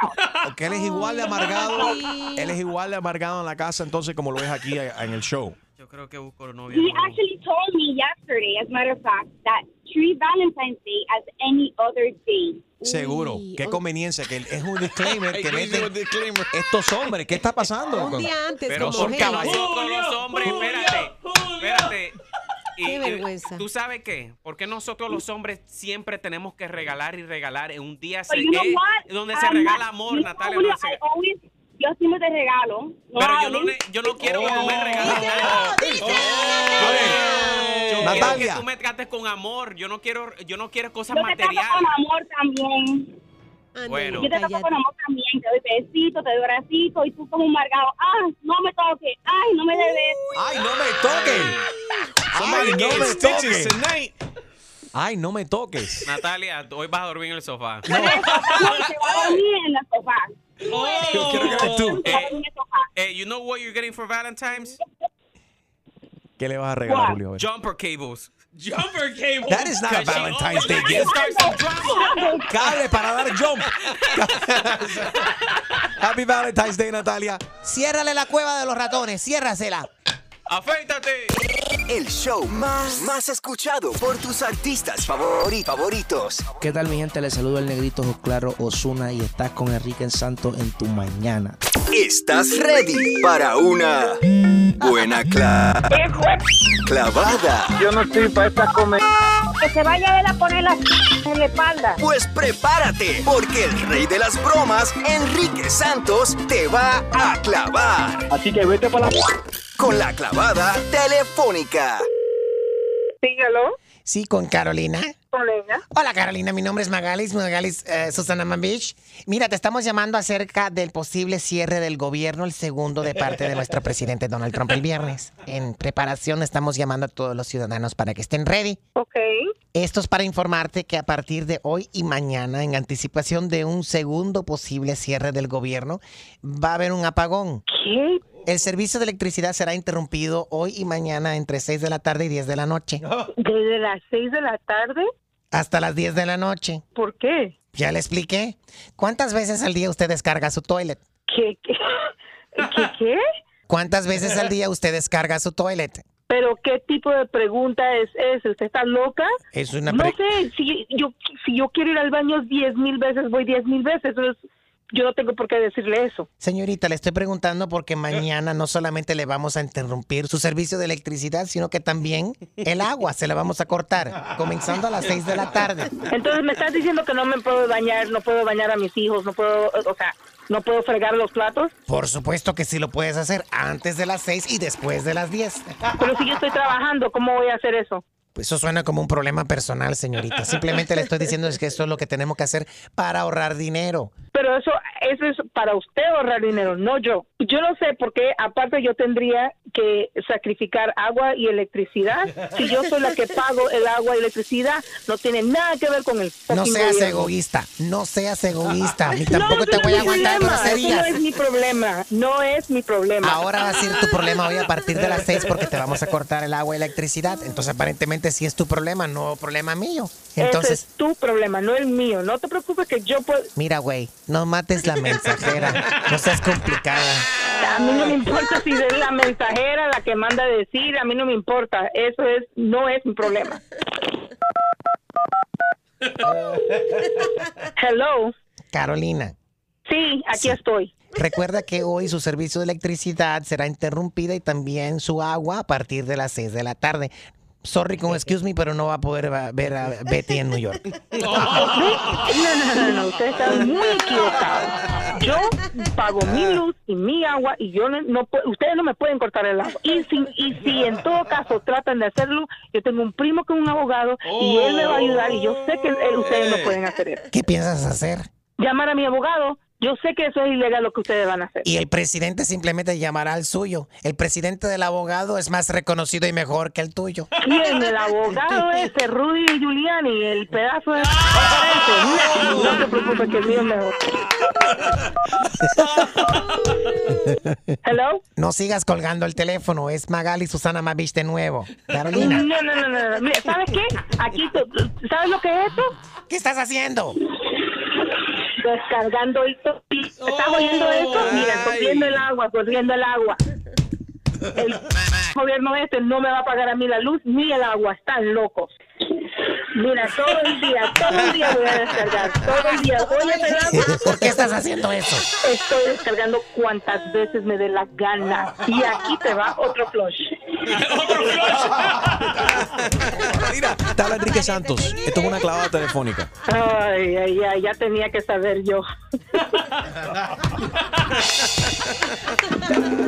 porque [laughs] él es igual de amargado, él es igual de amargado en la casa entonces como lo es aquí eh, en el show. Yo creo que busco novia. he actually told me yesterday, as a matter of fact, that treat Valentine's Day as any other day. Seguro. Qué conveniencia que es un disclaimer que meten estos hombres. ¿Qué está pasando? Un día antes, Pero como son genio. nosotros los hombres, espérate, espérate. Y, Qué y, vergüenza. ¿Tú sabes qué? Porque nosotros los hombres siempre tenemos que regalar y regalar en un día se- you know eh, donde se I'm regala not- amor, you know, Natalia. Julio, yo siempre te regalo. No Pero yo no, ne- yo no quiero que tú me regales nada. Yo quiero Natalia. que tú me trates con amor. Yo no quiero, yo no quiero cosas Yo te trato materiales. con amor también. Bueno. Yo te trato con amor también. Te doy besitos, te doy abracitos y tú como un margado. Ah, no me toques. Ay, no me debes. ¡Ay, no me toques! ¡Ay, no me toques! ¡Ay, no me toques! Natalia, hoy vas a dormir en el sofá. No, se va a dormir en el sofá. Quiero que en el sofá. Eh, you know what you're getting for Valentine's? ¿Qué le vas a regalar, Julio? A. Jumper cables. Jumper cable. That is not a Valentine's Day gift. Cable para dar jump. [laughs] Happy Valentine's Day, Natalia. Ciérrale la cueva de los ratones, ciérrasela. Afeítate. El show más, más escuchado por tus artistas favori- favoritos. ¿Qué tal mi gente? Les saludo el negrito Claro Osuna y estás con Enrique Santo en tu mañana. ¿Estás ready para una buena cla- clavada? Yo no estoy para esta comedia. Que se vaya él a poner la en la espalda. Pues prepárate, porque el rey de las bromas, Enrique Santos, te va a clavar. Así que vete para la... Con la clavada telefónica. Síguelo. Sí, con Carolina. Ella. Hola Carolina, mi nombre es Magalis, Magalis eh, Susana Mambich. Mira, te estamos llamando acerca del posible cierre del gobierno, el segundo de parte de nuestro [laughs] presidente Donald Trump el viernes. En preparación estamos llamando a todos los ciudadanos para que estén ready. Ok. Esto es para informarte que a partir de hoy y mañana, en anticipación de un segundo posible cierre del gobierno, va a haber un apagón. ¿Qué? El servicio de electricidad será interrumpido hoy y mañana entre 6 de la tarde y 10 de la noche. ¿Desde las 6 de la tarde? Hasta las 10 de la noche. ¿Por qué? Ya le expliqué. ¿Cuántas veces al día usted descarga su toilet? ¿Qué? ¿Qué? ¿Qué? qué? ¿Cuántas veces al día usted descarga su toilet? ¿Pero qué tipo de pregunta es esa? ¿Usted está loca? Es una No pre- sé, si yo, si yo quiero ir al baño diez mil veces, voy diez mil veces. Eso es yo no tengo por qué decirle eso. Señorita, le estoy preguntando porque mañana no solamente le vamos a interrumpir su servicio de electricidad, sino que también el agua se la vamos a cortar, comenzando a las 6 de la tarde. Entonces me estás diciendo que no me puedo bañar, no puedo bañar a mis hijos, no puedo, o sea, no puedo fregar los platos. Por supuesto que sí lo puedes hacer antes de las 6 y después de las 10. Pero si yo estoy trabajando, ¿cómo voy a hacer eso? Pues eso suena como un problema personal, señorita. Simplemente le estoy diciendo es que esto es lo que tenemos que hacer para ahorrar dinero. Pero eso, eso es para usted ahorrar dinero, no yo. Yo no sé por qué, aparte yo tendría que sacrificar agua y electricidad. Si yo soy la que pago el agua y electricidad, no tiene nada que ver con el No seas gobierno. egoísta, no seas egoísta. Ni tampoco No, te no voy a aguantar groserías. No es mi problema, no es mi problema. Ahora va a ser tu problema hoy a partir de las 6 porque te vamos a cortar el agua y la electricidad. Entonces aparentemente sí es tu problema, no problema mío. Entonces, Ese es tu problema, no el mío. No te preocupes que yo puedo... mira, güey, no mates la mensajera. No seas complicada. A mí no me importa si es la mensajera la que manda a decir, a mí no me importa. Eso es no es mi problema. Hello. Carolina, Sí, aquí estoy. recuerda que hoy su servicio de electricidad será interrumpida y también su agua a partir de las 6 de la tarde. Sorry con excuse me, pero no va a poder ver a Betty en New York. [laughs] No, no, no, no, usted está muy equivocado. Yo pago mi luz y mi agua y yo no, no ustedes no me pueden cortar el agua. Y si, y si en todo caso tratan de hacerlo, yo tengo un primo que es un abogado y él me va a ayudar y yo sé que él- ustedes no pueden hacer eso. ¿Qué piensas hacer? Llamar a mi abogado, yo sé que eso es ilegal lo que ustedes van a hacer. Y el presidente simplemente llamará al suyo. El presidente del abogado es más reconocido y mejor que el tuyo. ¿Quién? El abogado [laughs] ese, Rudy Giuliani, el pedazo de... [laughs] No te preocupes que el mío es mejor. Hello. No sigas colgando el teléfono, es Magali Susana Mavich de nuevo. Carolina. No, no, no, no. Mira, ¿sabes qué? Aquí, ¿sabes lo que es esto? ¿Qué estás haciendo? Descargando esto. ¿Estás oyendo eso? Mira, corriendo el agua, corriendo el agua. El [laughs] gobierno este no me va a pagar a mí la luz ni el agua. Están locos. Mira, todo el día, todo el día voy a descargar. Todo el día. Oye, agua. ¿Por qué estás haciendo eso? Estoy descargando cuantas veces me dé la gana. Y aquí te va otro flush. Mira, te habla Enrique Santos. Esto es una clavada telefónica. Ay, ay, ay, ya tenía que saber yo.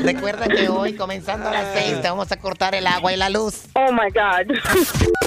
Recuerda que hoy, comenzando a las 6, te vamos a cortar el agua y la luz. Oh my God.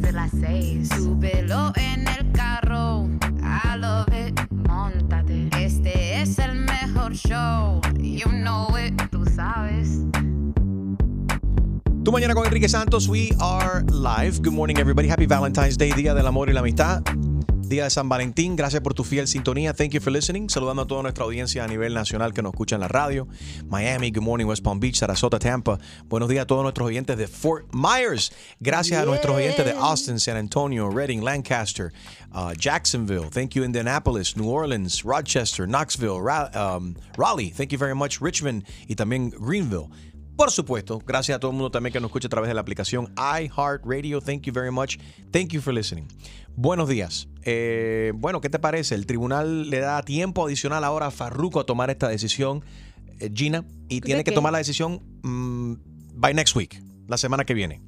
Desde las seis, súbelo en el carro, I love it. Móntate, este es el mejor show, you know it, tú sabes. Tu mañana con Enrique Santos, we are live. Good morning, everybody. Happy Valentine's Day, Día del Amor y la Amistad. Día de San Valentín. Gracias por tu fiel sintonía. Thank you for listening. Saludando a toda nuestra audiencia a nivel nacional que nos escucha en la radio. Miami, good morning, West Palm Beach, Sarasota, Tampa. Buenos días a todos nuestros oyentes de Fort Myers. Gracias a nuestros oyentes de Austin, San Antonio, Redding, Lancaster, uh, Jacksonville. Thank you, Indianapolis, New Orleans, Rochester, Knoxville, Ra- um, Raleigh. Thank you very much, Richmond y también Greenville. Por supuesto, gracias a todo el mundo también que nos escucha a través de la aplicación iHeartRadio. Thank you very much. Thank you for listening. Buenos días. Eh, bueno, ¿qué te parece? El tribunal le da tiempo adicional ahora a Farruko a tomar esta decisión, eh, Gina, y tiene que qué? tomar la decisión mm, by next week, la semana que viene.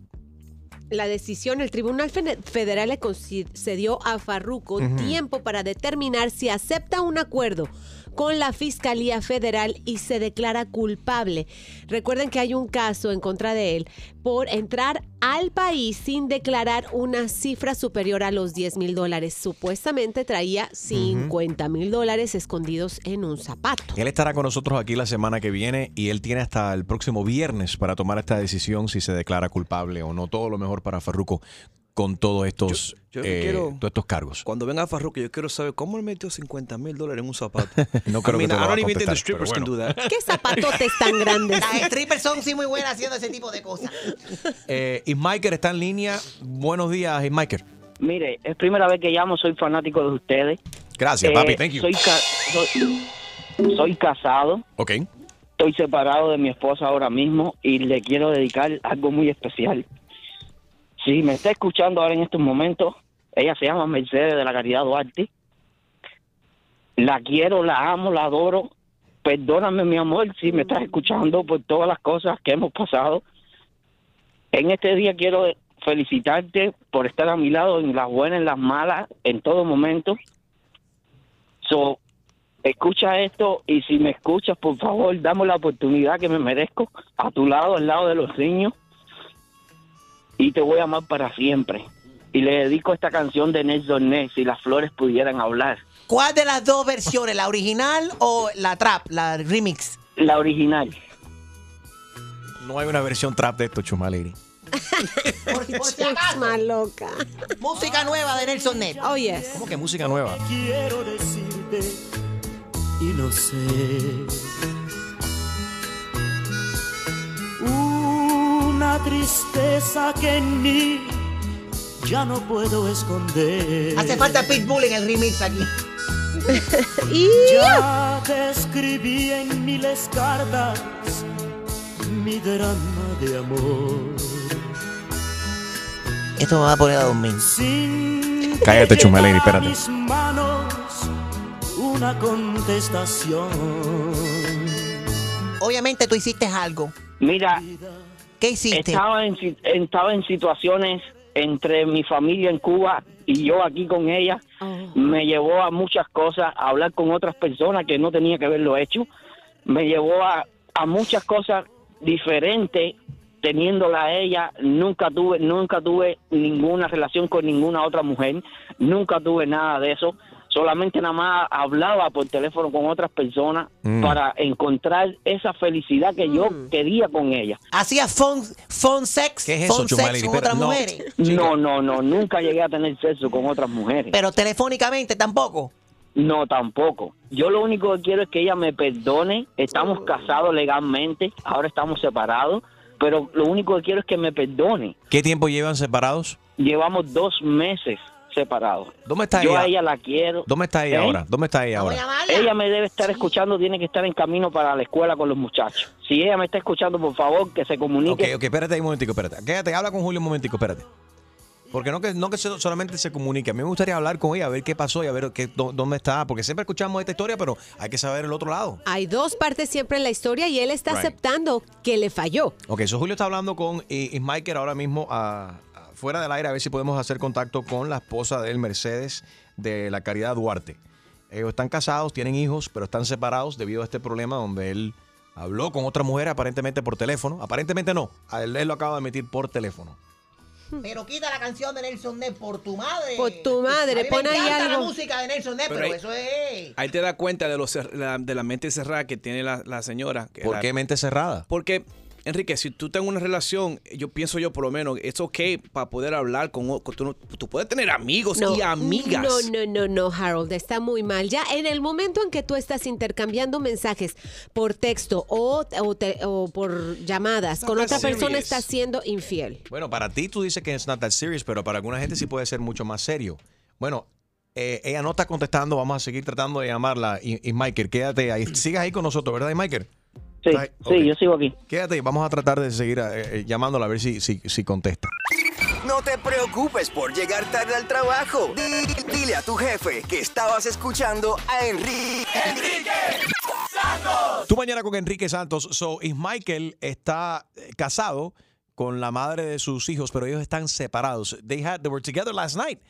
La decisión, el Tribunal Fe- Federal le concedió a Farruco tiempo para determinar si acepta un acuerdo con la Fiscalía Federal y se declara culpable. Recuerden que hay un caso en contra de él por entrar al país sin declarar una cifra superior a los 10 mil dólares. Supuestamente traía 50 mil dólares escondidos en un zapato. Él estará con nosotros aquí la semana que viene y él tiene hasta el próximo viernes para tomar esta decisión si se declara culpable o no. Todo lo mejor para Farruko. Con todos estos, yo eh, quiero- todos estos cargos. Cuando venga Farruko, yo quiero saber cómo él metió 50 mil dólares en un zapato. [laughs] No creo I que mean, te lo I va a don't even think the contestar, strippers pero can do that. ¿Qué zapatotes tan grandes? Las strippers son sí muy buenas haciendo ese tipo de cosas. [laughs] Eh, Ismaker está en línea. Buenos días, Ismaker. Mire, es primera vez que llamo, soy fanático de ustedes. Gracias, Eh, papi. Thank you. Soy, ca- soy, soy casado, Ok. estoy separado de mi esposa ahora mismo y le quiero dedicar algo muy especial. Si me está escuchando ahora en estos momentos, ella se llama Mercedes de la Caridad Duarte. La quiero, la amo, la adoro. Perdóname, mi amor, si me estás escuchando por todas las cosas que hemos pasado. En este día quiero felicitarte por estar a mi lado en las buenas, en las malas, en todo momento. So, escucha esto y si me escuchas, por favor, dame la oportunidad que me merezco a tu lado, al lado de los niños. Y te voy a amar para siempre. Y le dedico esta canción de Nelson Ness, si las flores pudieran hablar. ¿Cuál de las dos versiones, la original o la trap, la remix? La original. No hay una versión trap de esto, Chumaleri. [laughs] Por, por si acaso. Más loca. Música nueva de Nelson Ned. Oh, yes. ¿Cómo que música nueva? quiero decirte y no sé. Una tristeza que en mí ya no puedo esconder. Hace falta Pitbull en el remix aquí. [laughs] Ya te escribí en miles cartas mi drama de amor. Esto me va a poner a dormir. Cállate, Chumaleri, Llega a espérate. mis manos una contestación. Obviamente tú hiciste algo. Mira, ¿qué hiciste? Estaba en, estaba en situaciones entre mi familia en Cuba y yo aquí con ella. Me llevó a muchas cosas, a hablar con otras personas que no tenía que haberlo hecho. Me llevó a, a muchas cosas diferentes teniéndola a ella. Nunca tuve, nunca tuve ninguna relación con ninguna otra mujer. Nunca tuve nada de eso. Solamente nada más hablaba por teléfono con otras personas Mm. para encontrar esa felicidad que yo quería con ella. ¿Hacía phone, phone sex? ¿Qué es phone eso, sex Chumaleri? con otras no. mujeres. No, no, no, nunca llegué a tener sexo con otras mujeres. Pero telefónicamente tampoco. No, tampoco. Yo lo único que quiero es que ella me perdone. Estamos casados legalmente, ahora estamos separados, pero lo único que quiero es que me perdone. ¿Qué tiempo llevan separados? Llevamos dos meses separados. ¿Dónde está Yo ella? a ella la quiero. ¿Dónde está ella ¿Eh? ahora? ¿Dónde está ella ahora? Ella me debe estar escuchando, tiene que estar en camino para la escuela con los muchachos. Si ella me está escuchando, por favor, que se Ok, comunique. ok, espérate ahí un momentico, espérate. Quédate, habla con Julio un momentico, espérate. Porque no que, no que se- solamente se comunique. A mí me gustaría hablar con ella, a ver qué pasó y a ver qué, dónde está. Porque siempre escuchamos esta historia, pero hay que saber el otro lado. Hay dos partes siempre en la historia y él está Right. aceptando que le falló. Ok, so Julio está hablando con eh, Ismaker ahora mismo a- a- fuera del aire a ver si podemos hacer contacto con la esposa de él, Mercedes, de la Caridad Duarte. Ellos están casados, tienen hijos, pero están separados debido a este problema donde él habló con otra mujer aparentemente por teléfono. Aparentemente no, a él, él lo acaba de emitir por teléfono. Pero quita la canción de Nelson Ned por tu madre. Por tu madre, pon ahí encanta la algo. música de Nelson Ned, pero, Pero ahí- eso es... Ahí te das cuenta de, lo cer- la, de la mente cerrada que tiene la, la señora. que ¿Por la- qué mente cerrada? Porque, Enrique, si tú tengas una relación, yo pienso yo por lo menos, es ok para poder hablar con, o- con- tú, no- tú puedes tener amigos y amigas. No, no, no, no, Harold, está muy mal. Ya en el momento en que tú estás intercambiando mensajes por texto o, o te- o por llamadas con otra persona, estás siendo infiel. Bueno, para ti tú dices que es not that serious, pero para alguna gente sí puede ser mucho más serio. Bueno, eh, ella no está contestando, vamos a seguir tratando de llamarla. Y, y Michael, quédate ahí. Sigas ahí con nosotros, ¿verdad, Michael? Sí, sí, yo sigo aquí. Quédate vamos a tratar de seguir eh, eh, llamándola a ver si, si, si contesta. No te preocupes por llegar tarde al trabajo. Di- Dile a tu jefe que estabas escuchando a Enrique. Tú mañana con Enrique Santos. So, Michael está eh, casado con la madre de sus hijos, pero ellos están separados. They had, they were together last night.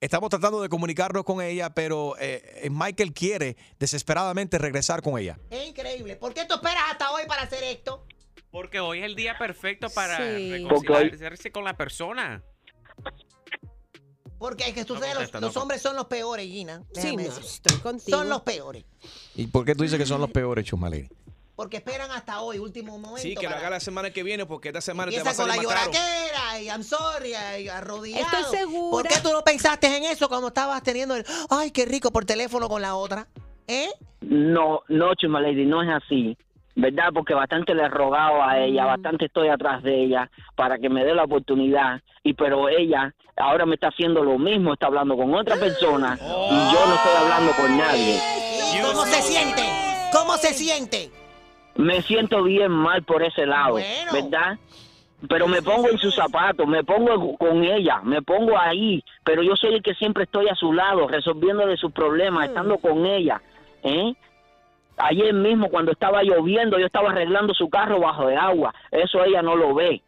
Estamos tratando de comunicarnos con ella, pero eh, Michael quiere desesperadamente regresar con ella. Es increíble. ¿Por qué tú esperas hasta hoy para hacer esto? Porque hoy es el día perfecto para Sí. reconciliarse con la persona. Porque es que tú sabes, los, hombres son los peores, Gina. Sí, no, estoy contigo. Son los peores. ¿Y por qué tú dices que son los peores, Chumaleri? Porque esperan hasta hoy, último momento. Sí, que lo haga la semana que viene porque esta semana te va a Empieza con la lloraquera y I'm sorry, y arrodillado. Estoy segura. ¿Por qué tú no pensaste en eso cuando estabas teniendo el, ay, qué rico por teléfono con la otra? ¿Eh? No, no, Chuma Lady, no es así. ¿Verdad? Porque bastante le he rogado a ella, Mm. bastante estoy atrás de ella para que me dé la oportunidad. Y pero ella ahora me está haciendo lo mismo, está hablando con otra [gasps] persona y yo no estoy hablando con nadie. ¿Y ¿Cómo se siente? ¿Cómo se siente? Me siento bien mal por ese lado, Bueno. ¿verdad? Pero me pongo en sus zapatos, me pongo con ella, me pongo ahí, pero yo soy el que siempre estoy a su lado, resolviéndole sus problemas, estando con ella, ¿eh? Ayer mismo cuando estaba lloviendo, yo estaba arreglando su carro bajo de agua, eso ella no lo ve,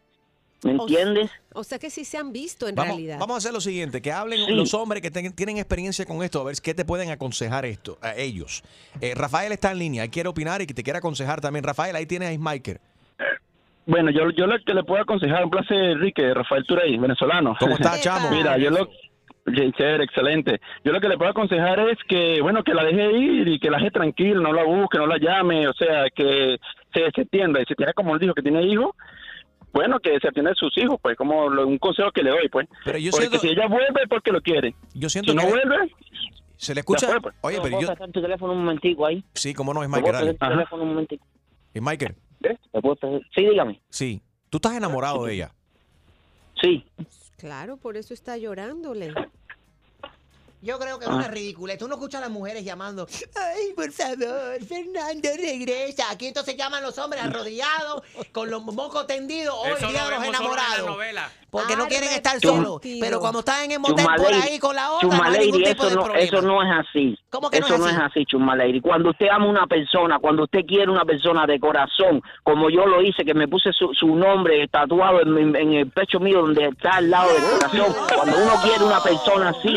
¿me entiendes? O sea que sí se han visto en Vamos, realidad. vamos a hacer lo siguiente, que hablen Sí. los hombres que ten- tienen experiencia con esto, a ver qué te pueden aconsejar esto, a ellos. Eh, Rafael está en línea, él quiere opinar y que te quiere aconsejar también. Rafael, ahí tienes a Ismaker. Bueno, yo, yo lo que le puedo aconsejar, un placer, Enrique, Rafael Turey, venezolano. ¿Cómo estás, [laughs] chamo? Mira, yo lo... Chévere, excelente. Yo lo que le puedo aconsejar es que, bueno, que la deje ir y que la deje tranquila, no la busque, no la llame, o sea, que se, se atienda. Y si tiene, como él dijo, que tiene hijos, bueno, que se atienda de sus hijos, pues, como lo- un consejo que le doy, pues. Pero yo porque siento- si ella vuelve es porque lo quiere. Yo siento si no que- vuelve, ¿Se le escucha? Pues. Oye, ¿Me pero puedo yo... prestar tu teléfono un momentico ahí? Sí, cómo no, ¿Me Ismaker, puedo dale. prestar tu teléfono un momentico? Ismaker, ¿Me puedo prestar- Sí, dígame. sí. ¿Tú estás enamorado de ella? Sí. Claro, por eso está llorándole. Yo creo que es Ah. una ridícula. Tú no escuchas a las mujeres llamando, ay, por favor, Fernando, regresa. Aquí entonces llaman los hombres arrodillados, con los mocos tendidos, hoy Eso día lo de los vemos solo en la enamorados. novela. Porque no quieren estar Chum- solos. Pero cuando están en el motel por ahí con la otra, no hay ningún tipo eso de no, problema. eso no es así. ¿Cómo que no eso es no así? es así, Lady. Cuando usted ama a una persona, cuando usted quiere una persona de corazón, como yo lo hice, que me puse su, su nombre tatuado en, mi- en el pecho mío donde está al lado del corazón, cuando uno quiere una persona así,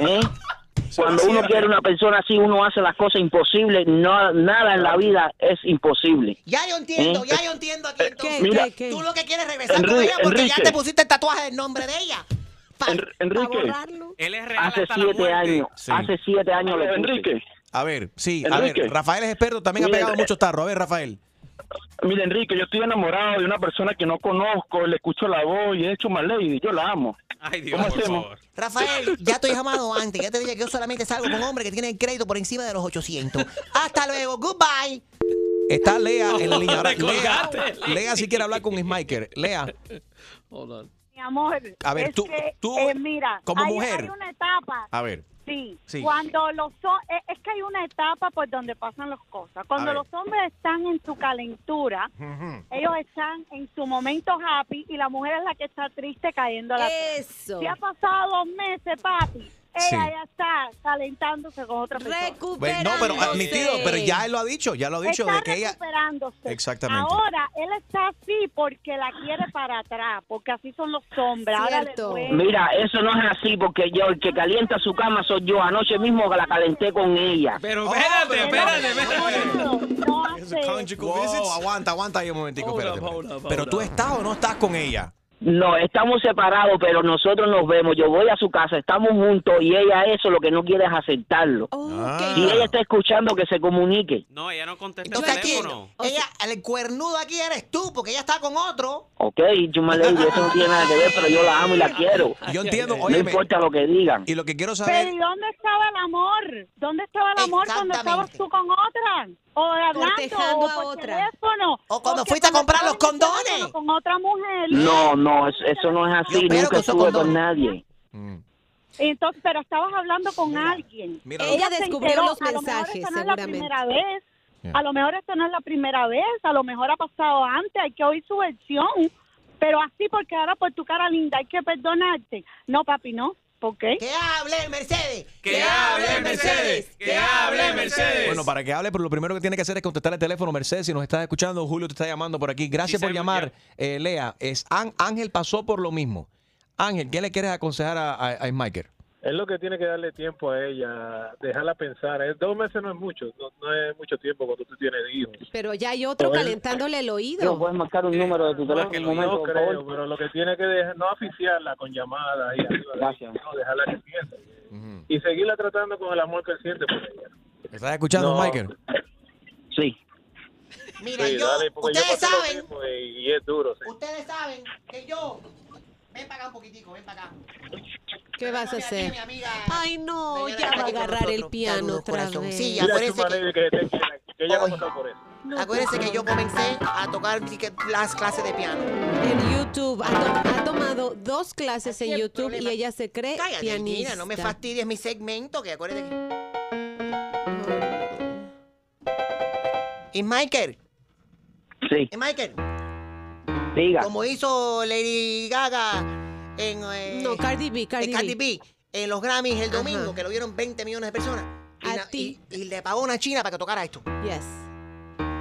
¿eh? [laughs] Cuando uno quiere una persona así, uno hace las cosas imposibles. No, nada en la vida es imposible. Ya yo entiendo, ¿Eh? ya yo entiendo aquí entonces. Mira, Tú lo que quieres es regresar con Enrique, ella porque ya Enrique. te pusiste el tatuaje del nombre de ella. Enrique. Él es real Hace hasta siete años, Sí. hace siete años lo puse. Enrique. A ver, sí, a Enrique. ver, Rafael es experto, también ha pegado eh, muchos tarros. A ver, Rafael. Mira, Enrique, yo estoy enamorado de una persona que no conozco, le escucho la voz y es Chuma Lady, yo la amo. Ay, Dios, ¿Cómo por hacemos? favor. Rafael, ya estoy llamado antes. Ya te dije que yo solamente salgo con hombres que tienen crédito por encima de los 800. Hasta luego. Goodbye. Está Lea en la línea. Ahora, Te Lea. Lea si quiere hablar con Ismaker. Lea, Mi amor, A ver, es tú- que, tú, eh, mira, como hay, mujer. hay una etapa, a ver. Sí, Sí. cuando los eh, es que hay una etapa por donde pasan las cosas. Cuando los hombres están en su calentura, ellos están en su momento happy y la mujer es la que está triste cayendo a la Eso. Si ha pasado dos meses, papi, ella Sí. ya está calentándose con otra persona. No, pero admitido, pero ya él lo ha dicho, ya lo ha dicho está de que ella. recuperándose. Exactamente. Ahora él está así porque la quiere para atrás, porque así son los hombres. Ahora. Mira, eso no es así porque yo, el que calienta su cama soy yo. Anoche mismo la calenté con ella. Pero espérate, espérate, espérate. No hace Wow, aguanta, aguanta ahí un momentico, espérate. Pero tú estás o no estás con ella. No, estamos separados, pero nosotros nos vemos. Yo voy a su casa, estamos juntos y ella eso lo que no quiere es aceptarlo. Ah. Si ella está escuchando, que se comunique. No, ella no contesta el aquí, teléfono. ella, el cuernudo aquí eres tú, porque ella está con otro. Ok, Chuma Lady, eso no tiene nada que ver, pero yo la amo y la quiero. Yo entiendo, No importa lo que digan. y lo que quiero Pero saber. ¿y dónde estaba el amor? ¿Dónde estaba el amor cuando estabas tú con otra? O hablando, o a por otra. teléfono. O cuando Porque fuiste a comprar los condones. Con otra mujer. No, no, eso, eso no es Yo así. espero Nunca estuve con nadie. Entonces, pero estabas hablando con alguien. Mira, Ella descubrió los a lo mejor mensajes, esta no es la seguramente. primera vez. A lo mejor esto no es la primera vez, a lo mejor ha pasado antes, hay que oír su versión. Pero así porque ahora por tu cara linda hay que perdonarte. No, papi, no. ¿Por qué? Que hable Mercedes. Que hable Mercedes, que hable Mercedes. Bueno, para que hable, pero lo primero que tiene que hacer es contestar el teléfono. Mercedes, si nos estás escuchando, Julio te está llamando por aquí. Gracias Sí, por llamar, eh, Lea. Es Án- Ángel pasó por lo mismo. Ángel, ¿qué le quieres aconsejar a, a, a Smiker? Es lo que tiene que darle tiempo a ella, dejarla pensar. Eh, Dos meses no es mucho, no, no es mucho tiempo cuando tú tienes hijos. Pero ya hay otro calentándole el ¿No oído. puedes marcar un número de tu teléfono momento, No creo, pero lo que tiene que dejar, no aficiarla con llamadas y ayuda, Gracias. no, dejarla que piense. Y seguirla tratando con el amor que él siente por ella. ¿Estás escuchando, No. Michael? Sí. Mira, Sí, yo, dale, yo ustedes saben, y, y es duro. sí. ustedes saben que yo. Ven para acá un poquitico, ven para acá. ¿Qué vas a hacer? Ay, no, ya va a agarrar el piano otra vez. Sí, Mira, acuérdense que, va a pasar por eso. acuérdense que yo comencé a tocar las clases de piano. En YouTube. Ha, to- ha tomado dos clases en YouTube y ella se cree Cállate, pianista. Gina, no me fastidies mi segmento, que acuérdate que... ¿Y Michael? Sí. ¿Y Michael? Diga. Como hizo Lady Gaga en... eh, No, Cardi B, Cardi en Cardi B. B, en los Grammys el domingo, Ajá. que lo vieron 20 millones de personas. Y, A na- ti. y- y le pagó una china para que tocara esto. Yes.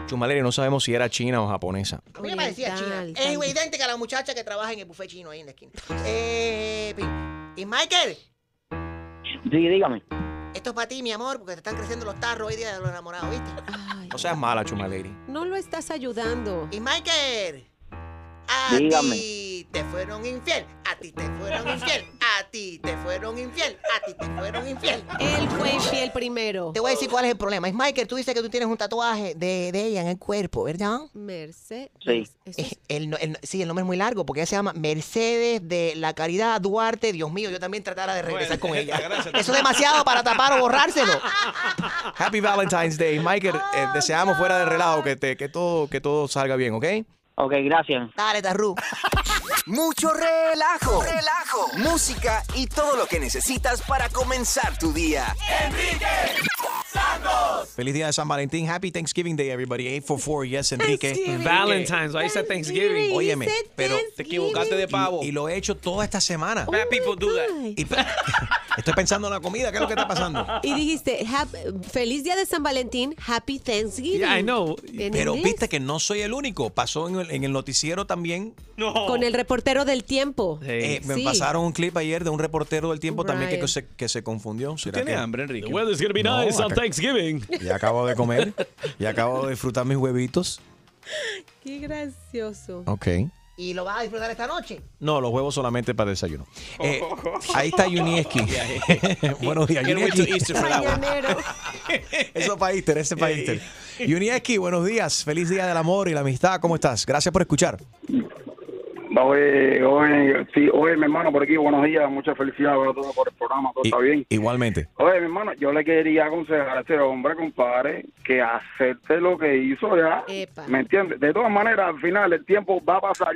Chumaleri, no sabemos si era china o japonesa. A mí me parecía china. Es idéntica a la muchacha que trabaja en el buffet chino ahí en la esquina. Eh, y Michael, Sí, dígame. esto es para ti, mi amor, porque te están creciendo los tarros hoy día de los enamorados, ¿viste? No seas mala, Chumaleri. No lo estás ayudando. Y Michael, a Dígame. ti te fueron infiel, a ti te fueron infiel, a ti te fueron infiel, a ti te fueron infiel. Él fue infiel primero. Te voy a decir cuál es el problema. Es Michael, tú dices que tú tienes un tatuaje de, de ella en el cuerpo, ¿verdad? Mercedes. Sí. Es- [laughs] El, no- el- sí, el nombre es muy largo porque ella se llama Mercedes de la Caridad Duarte. Dios mío, yo también tratara de regresar con ella. [laughs] Eso es demasiado para tapar o borrárselo. Happy Valentine's Day. Michael, eh, deseamos fuera de relajo que, te, que, todo, que todo salga bien, ¿ok? Ok, gracias. Dale, Tarru. [laughs] Mucho relajo, relajo, música y todo lo que necesitas para comenzar tu día. Enrique Santos. Feliz día de San Valentín. Happy Thanksgiving Day, everybody. 844, yes, Enrique. Valentine's, ahí dice Thanksgiving. Óyeme, pero Te equivocaste de pavo. y, y lo he hecho toda esta semana. Bad people do that. Y- [laughs] estoy pensando en la comida. ¿Qué es lo que está pasando? Y dijiste, "Hap- feliz día de San Valentín, happy Thanksgiving. Yeah, I know. Pero inglés. viste que no soy el único. Pasó en el, en el noticiero también. No. Con el reportero del tiempo. Eh, me Sí. pasaron un clip ayer de un reportero del tiempo también que Brian. se, que se confundió. ¿Será ¿Tienes que- hambre, Enrique? Well, it's gonna be No, nice on Thanksgiving. Ya acabo de comer. Ya acabo de disfrutar mis huevitos. Qué gracioso. Ok. ¿Y lo vas a disfrutar esta noche? No, los huevos solamente para desayuno. Eh, ahí está Yunieski. [laughs] [laughs] Buenos días, Yunieski. [laughs] Eso para Easter, ese para Easter. Yunieski, buenos días. Feliz día del amor y la amistad. ¿Cómo estás? Gracias por escuchar. Oye, oye, sí, oye, mi hermano, por aquí, buenos días, muchas felicidades para todos por el programa, todo I- está bien. Igualmente. Oye, mi hermano, yo le quería aconsejar a ese hombre, compadre, que acepte lo que hizo ya, Epa. ¿me entiendes? De todas maneras, al final el tiempo va a pasar,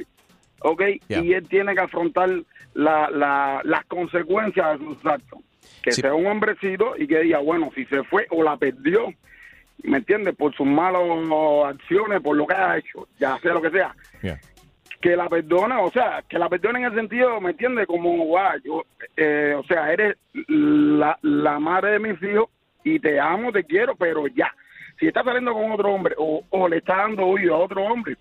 ¿ok? Y él tiene que afrontar la, la, las consecuencias de sus actos. Que Sí. sea un hombrecito y que diga, bueno, si se fue o la perdió, ¿me entiendes? Por sus malas acciones, por lo que ha hecho, ya sea lo que sea Ya. Que la perdona, o sea, que la perdona en el sentido, ¿me entiendes? Como, guau, yo, eh, o sea, eres la, la madre de mis hijos y te amo, te quiero, pero ya. Si está saliendo con otro hombre o, o le está dando oído a otro hombre,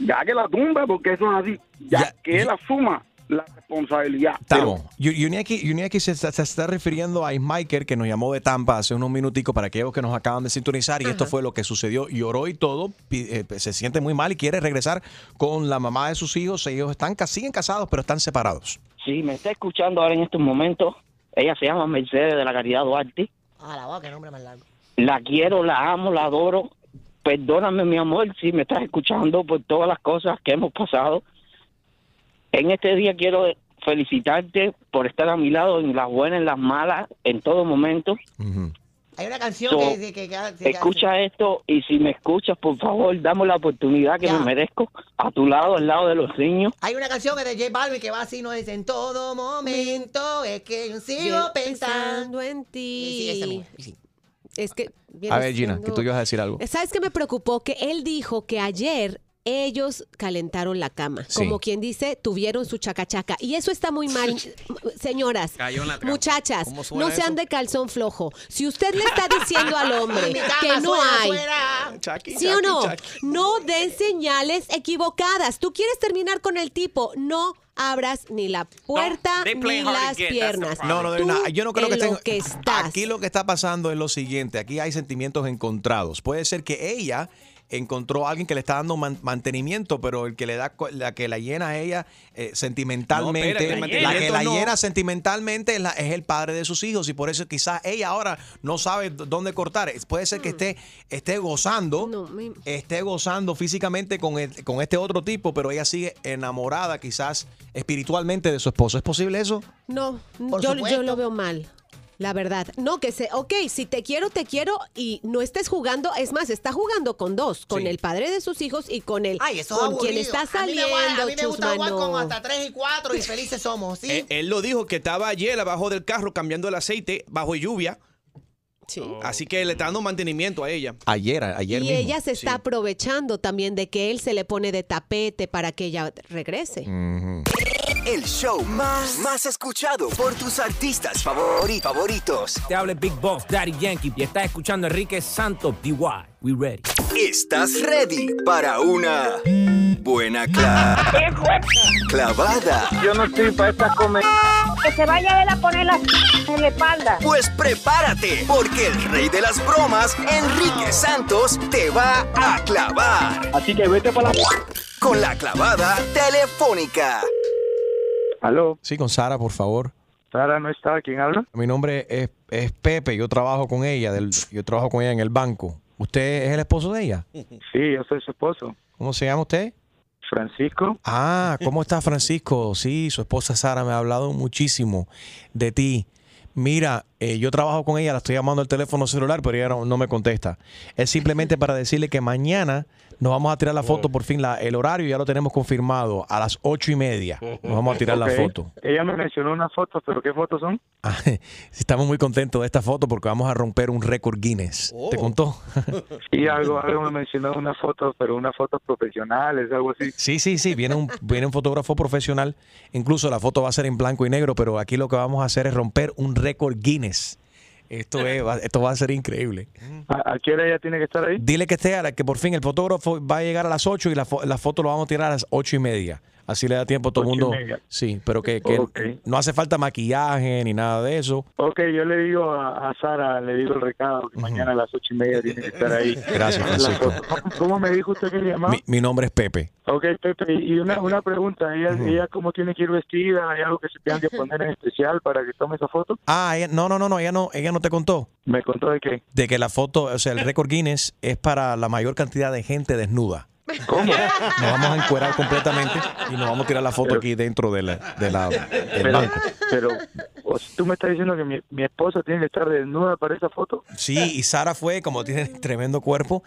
ya que la tumba, porque eso es así, ya, Ya, que él yo- asuma la responsabilidad. Estamos. Yu- Yuniaki, Yuniaki se, está- se está refiriendo a Ismaker, que nos llamó de Tampa hace unos minuticos para aquellos que nos acaban de sintonizar. Y esto fue lo que sucedió. Lloró y todo. eh, se siente muy mal y quiere regresar con la mamá de sus hijos. Ellos están siguen casados, pero están separados. Si me está escuchando ahora en estos momentos, ella se llama Mercedes de la Caridad Duarte. Ah, la boca, qué nombre más largo. La quiero, la amo, la adoro. Perdóname, mi amor, si me estás escuchando por todas las cosas que hemos pasado. En este día quiero felicitarte por estar a mi lado en las buenas, en las malas, en todo momento. Hay una canción So, que, que, que- que- que- Escucha esto y si me escuchas, por favor, dame la oportunidad que Ya. me merezco a tu lado, al lado de los niños. Hay una canción que de J Balvin que va así, no es en todo momento, es que yo sigo Yo pensando. en ti. Sí, sí. Es que. A ver, Gina, siendo- que tú ibas a decir algo. ¿Sabes qué me preocupó? Que él dijo que ayer ellos calentaron la cama. Sí. Como quien dice, tuvieron su chacachaca. Y eso está muy mal. [laughs] Señoras, Cayó en la trampa. muchachas, ¿Cómo suena no sean eso? de calzón flojo. Si usted le está diciendo al hombre [laughs] que no suena, hay. suena. Chucky, ¿Sí o no? Chucky. No den señales equivocadas. Tú quieres terminar con el tipo, no abras ni la puerta ni las piernas. No, no, verdad, yo no creo que lo estén- que estás. Aquí lo que está pasando es lo siguiente. Aquí hay sentimientos encontrados. Puede ser que ella encontró a alguien que le está dando man- mantenimiento, pero el que le da la que la llena a ella eh, sentimentalmente, No, espérate, el la que la no. llena sentimentalmente es, la- es el padre de sus hijos y por eso quizás ella ahora no sabe dónde cortar. Puede ser que esté esté gozando, esté gozando físicamente con el- con este otro tipo, pero ella sigue enamorada quizás espiritualmente de su esposo. ¿Es posible eso? No, yo, yo lo veo mal. La verdad. No, que se, ok, si te quiero, te quiero y no estés jugando. Es más, está jugando con dos, con Sí. el padre de sus hijos y con el Ay, eso es con quien está A mí saliendo. me, a mí me gusta jugar con hasta tres y cuatro y [laughs] felices somos, ¿sí? Eh, él lo dijo que estaba ayer abajo del carro cambiando el aceite bajo lluvia. Así que le está dando mantenimiento a ella. Ayer, ayer Y mismo. ella se está aprovechando también de que él se le pone de tapete para que ella regrese. El show más, más escuchado por tus artistas favori- favoritos. Te habla Big Boss Daddy Yankee y estás escuchando a Enrique Santos DY. We ready. ¿Estás ready para una buena cla- [laughs] clavada? Yo no estoy para esta comer. Que se vaya él a poner la en la espalda. Pues prepárate, porque el rey de las bromas, Enrique Santos, te va a clavar. Así que vete para la... Con la clavada telefónica. ¿Aló? Sí, con Sara, por favor. Sara no está. ¿Quién habla? Mi nombre es, es Pepe, yo trabajo con ella, del, yo trabajo con ella en el banco. ¿Usted es el esposo de ella? Sí, yo soy su esposo. ¿Cómo se llama usted? Francisco. Ah, ¿cómo está Francisco? Sí, su esposa Sara me ha hablado muchísimo de ti. Mira, eh, yo trabajo con ella, la estoy llamando al teléfono celular, pero ella no, no me contesta. Es simplemente para decirle que mañana nos vamos a tirar la foto, por fin, la, el horario ya lo tenemos confirmado, a las ocho y media nos vamos a tirar la foto. Ella me mencionó unas fotos, pero ¿qué fotos son? Ah, [laughs] Estamos muy contentos de esta foto porque vamos a romper un récord Guinness. ¿Te contó? [laughs] Sí, algo, algo me mencionó unas fotos, pero unas fotos profesionales, algo así. Sí, sí, sí, viene un, viene un fotógrafo profesional. Incluso la foto va a ser en blanco y negro, pero aquí lo que vamos a hacer es romper un récord Guinness. Esto, es, va- esto va a ser increíble. ¿A, a qué hora ella tiene que estar ahí? Dile que esté a la que por fin el fotógrafo va a llegar a las 8 y la, fo- la foto lo vamos a tirar a las ocho y media. Así le da tiempo a todo el mundo. Sí, pero que, que Ok. no hace falta maquillaje ni nada de eso. Ok, yo le digo a, a Sara, le digo el recado, que mañana a las ocho y media tiene que estar ahí. Gracias, Francisco. ¿Cómo- ¿Cómo me dijo usted que se llamaba? Mi, mi nombre es Pepe. Ok, Pepe, y una, una pregunta, ¿ella, ella cómo tiene que ir vestida? ¿Hay algo que se tenga que poner en especial para que tome esa foto? Ah, ella- no, no, no, no, ella no, ella no te contó. ¿Me contó de qué? De que la foto, o sea, el récord Guinness es para la mayor cantidad de gente desnuda. ¿Cómo? Nos vamos a encuerar completamente y nos vamos a tirar la foto aquí dentro de la, de la- del Pero, banco. pero tú me estás diciendo que mi, mi esposa tiene que estar desnuda para esa foto. Sí, y Sara fue, como tiene tremendo cuerpo,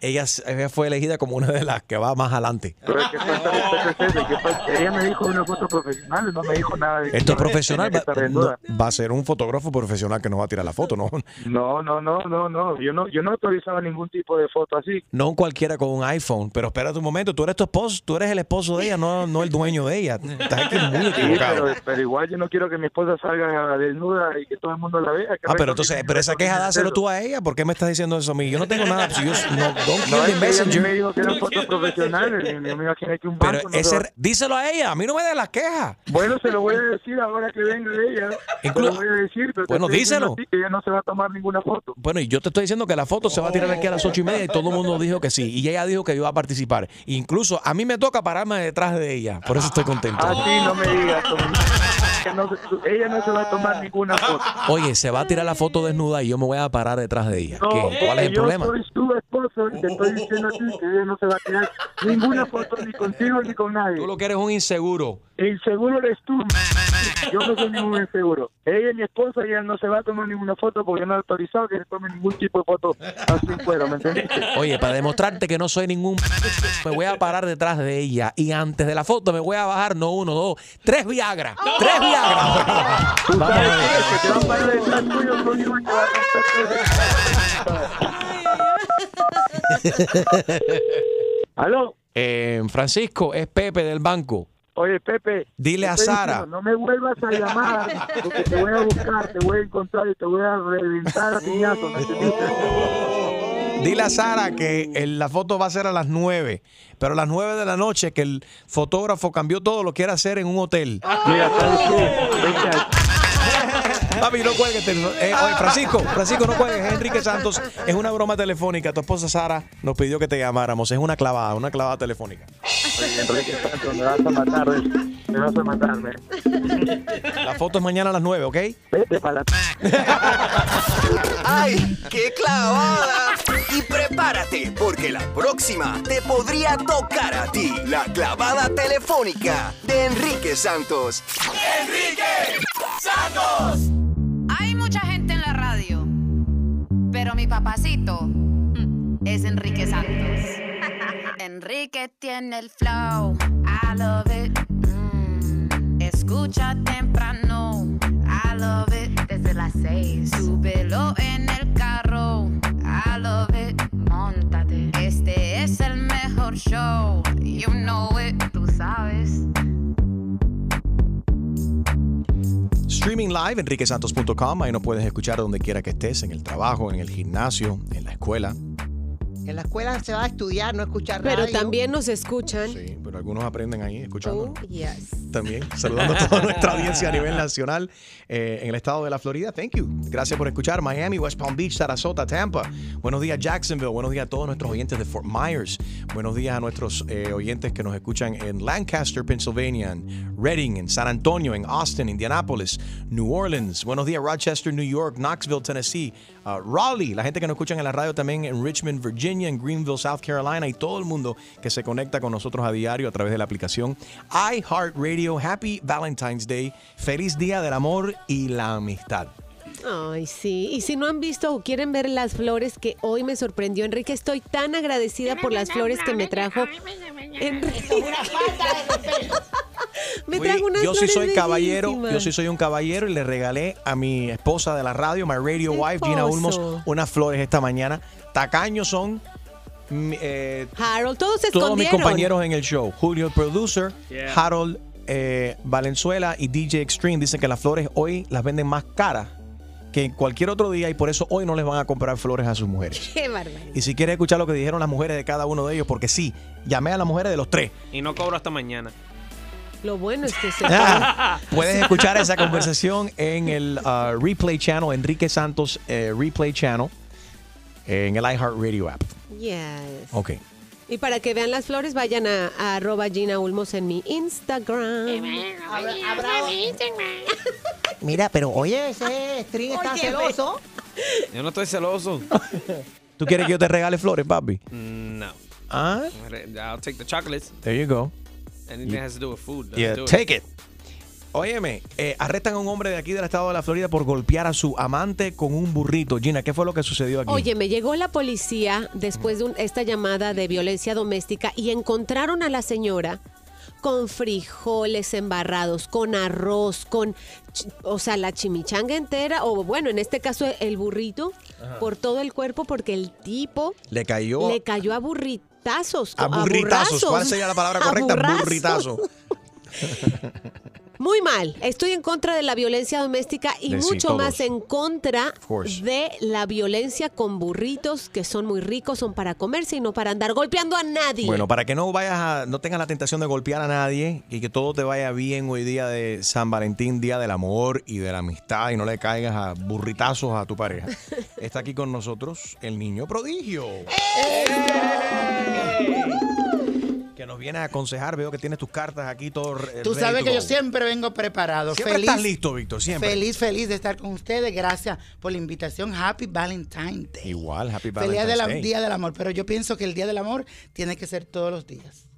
ella, ella fue elegida como una de las que va más adelante. Pero es que falta de respeto que falta- ella me dijo una foto profesional, no me dijo nada de que Esto es profesional, va, no, a ser un fotógrafo profesional que nos va a tirar la foto, ¿no? No, no, no, no, no, yo no, yo no autorizaba ningún tipo de foto así. No cualquiera con un iPhone, pero espérate un momento, tú eres tu esposo, tú eres el esposo de ella, no, no el dueño de ella. Estás aquí muy Sí, equivocado. pero, pero igual yo no quiero que mi esposa salga desnuda y que todo el mundo la vea. ¿Qué Ah, pero entonces, pero esa queja dáselo tú a ella, ¿por qué me estás diciendo eso a mí? Yo no tengo nada, si yo no, don't kill No, the a messenger. me dijo que eran fotos profesionales me imaginé que un Pero banco no ese, díselo a ella, a mí no me des las quejas. Bueno, se lo voy a decir ahora que venga ella. Se Inclu- lo voy a decir, pero te Bueno, díselo. a ti que ella no se va a tomar ninguna foto. Bueno, y yo te estoy diciendo que la foto se va a tirar aquí a las ocho y media y todo el mundo dijo que sí. Y ella dijo que iba a participar. Incluso a mí me toca pararme detrás de ella. Por eso estoy contento. Así no me digas. Tom. No ella no se va a tomar ninguna foto. Oye, se va a tirar la foto desnuda y yo me voy a parar detrás de ella. No, ¿Qué? ¿Cuál es el yo problema? soy tu esposo y te estoy diciendo a ti que ella no se va a tirar ninguna foto ni contigo ni con nadie. Tú lo que eres un inseguro. El inseguro eres tú. Yo no soy ningún inseguro. Ella es mi esposa y ella no se va a tomar ninguna foto porque no ha autorizado que se tome ningún tipo de foto así fuera, ¿me entendiste? Oye, para demostrarte que no soy ningún... [laughs] Me voy a parar detrás de ella y antes de la foto me voy a bajar no uno, dos, tres Viagra. Tres Viagra. ¿Aló? Eh, Francisco, es Pepe del banco. Oye, Pepe. Dile a Sara. diciendo, no me vuelvas a llamar porque te voy a buscar, te voy a encontrar y te voy a reventar a piñazos. Dile a Sara que el- la foto va a ser a las 9, pero a las 9 de la noche que el fotógrafo cambió todo, lo quiere hacer en un hotel. Mira, [laughs] Papi, no cuelgues. eh, oye, Francisco, Francisco, no cuelgues. Es Enrique Santos. Es una broma telefónica. Tu esposa Sara nos pidió que te llamáramos. Es una clavada, una clavada telefónica. Enrique Santos, me vas a matar. Me vas a matarme. [laughs] La foto es mañana a las 9, ¿ok? Vete para [laughs] ¡Ay, qué clavada! Y prepárate, porque la próxima te podría tocar a ti. La clavada telefónica de Enrique Santos. Enrique Santos. Hay mucha gente en la radio, pero mi papacito es Enrique Santos. [laughs] Enrique tiene el flow, I love it. Escucha temprano, I love it. Desde las seis, súbelo en el carro, I love it. Móntate, este es el mejor show, you know it, tú sabes. Streaming live, enriquesantos.com. Ahí nos puedes escuchar donde quiera que estés, en el trabajo, en el gimnasio, en la escuela. En la escuela se va a estudiar, no escuchar Pero radio. también nos escuchan. Sí, pero algunos aprenden ahí escuchando. Oh, yes. También saludando a toda [laughs] nuestra audiencia a nivel nacional eh, en el estado de la Florida. Thank you. Gracias por escuchar. Miami, West Palm Beach, Sarasota, Tampa. Buenos días, Jacksonville. Buenos días a todos nuestros oyentes de Fort Myers. Buenos días a nuestros eh, oyentes que nos escuchan en Lancaster, Pennsylvania, en Reading, en San Antonio, en Austin, Indianapolis, New Orleans. Buenos días, Rochester, New York, Knoxville, Tennessee, uh, Raleigh. La gente que nos escuchan en la radio también en Richmond, Virginia, en Greenville, South Carolina y todo el mundo que se conecta con nosotros a diario a través de la aplicación iHeartRadio. Happy Valentine's Day. Feliz Día del Amor y la Amistad. Ay, sí. Y si no han visto o quieren ver las flores que hoy me sorprendió Enrique, estoy tan agradecida por las flores que me trajo Enrique. me trajo unas yo sí flores soy caballero, bellísimas. yo sí soy un caballero y le regalé a mi esposa de la radio, my radio wife, Gina Ulmos, unas flores esta mañana. Tacaños son eh, Harold, todos se todos mis escondieron. compañeros en el show. Julio, el producer, Yeah. Harold eh, Valenzuela y DJ Extreme dicen que las flores hoy las venden más caras que en cualquier otro día y por eso hoy no les van a comprar flores a sus mujeres. Qué barbaridad. Y si quieres escuchar lo que dijeron las mujeres de cada uno de ellos, porque sí, llamé a las mujeres de los tres. Y no cobro hasta mañana. Lo bueno es que [laughs] se Ah, Puedes escuchar esa conversación en el uh, Replay Channel, Enrique Santos eh, Replay Channel, en el iHeartRadio app. Yes. Ok. Y para que vean las flores, vayan a, a arroba Gina Ulmos en mi Instagram. Mira, pero oye, ese string está celoso. [laughs] Yo no estoy celoso. ¿Tú quieres que yo te regale flores, papi? No. Ah, I'll take the chocolates. there you go. Anything that has to do with food. let's Yeah, do take it. Óyeme, eh, arrestan a un hombre de aquí del estado de la Florida por golpear a su amante con un burrito. Gina, ¿qué fue lo que sucedió aquí? Oye, me llegó la policía después de un- esta llamada de violencia doméstica y encontraron a la señora con frijoles embarrados, con arroz, con, o sea, la chimichanga entera, o bueno, en este caso el burrito, Ajá. por todo el cuerpo, porque el tipo Le cayó le cayó a burritazos. a burritazos. ¿Cuál sería la palabra [laughs] correcta? Burritazo. [laughs] Muy mal. Estoy en contra de la violencia doméstica y mucho todos. más en contra de la violencia con burritos que son muy ricos, son para comerse y no para andar golpeando a nadie. Bueno, para que no vayas a, no tengas la tentación de golpear a nadie y que todo te vaya bien hoy día de San Valentín, día del amor y de la amistad y no le caigas a burritazos a tu pareja. [laughs] Está aquí con nosotros el niño prodigio. Que nos viene a aconsejar, veo que tienes tus cartas aquí todo Tú sabes que go. yo siempre vengo preparado. Siempre feliz, estás listo, Víctor, siempre. Feliz, feliz de estar con ustedes. Gracias por la invitación. Happy Valentine's Day. Igual, happy Feliz la- Day. día del amor. Pero yo pienso que el día del amor tiene que ser todos los días.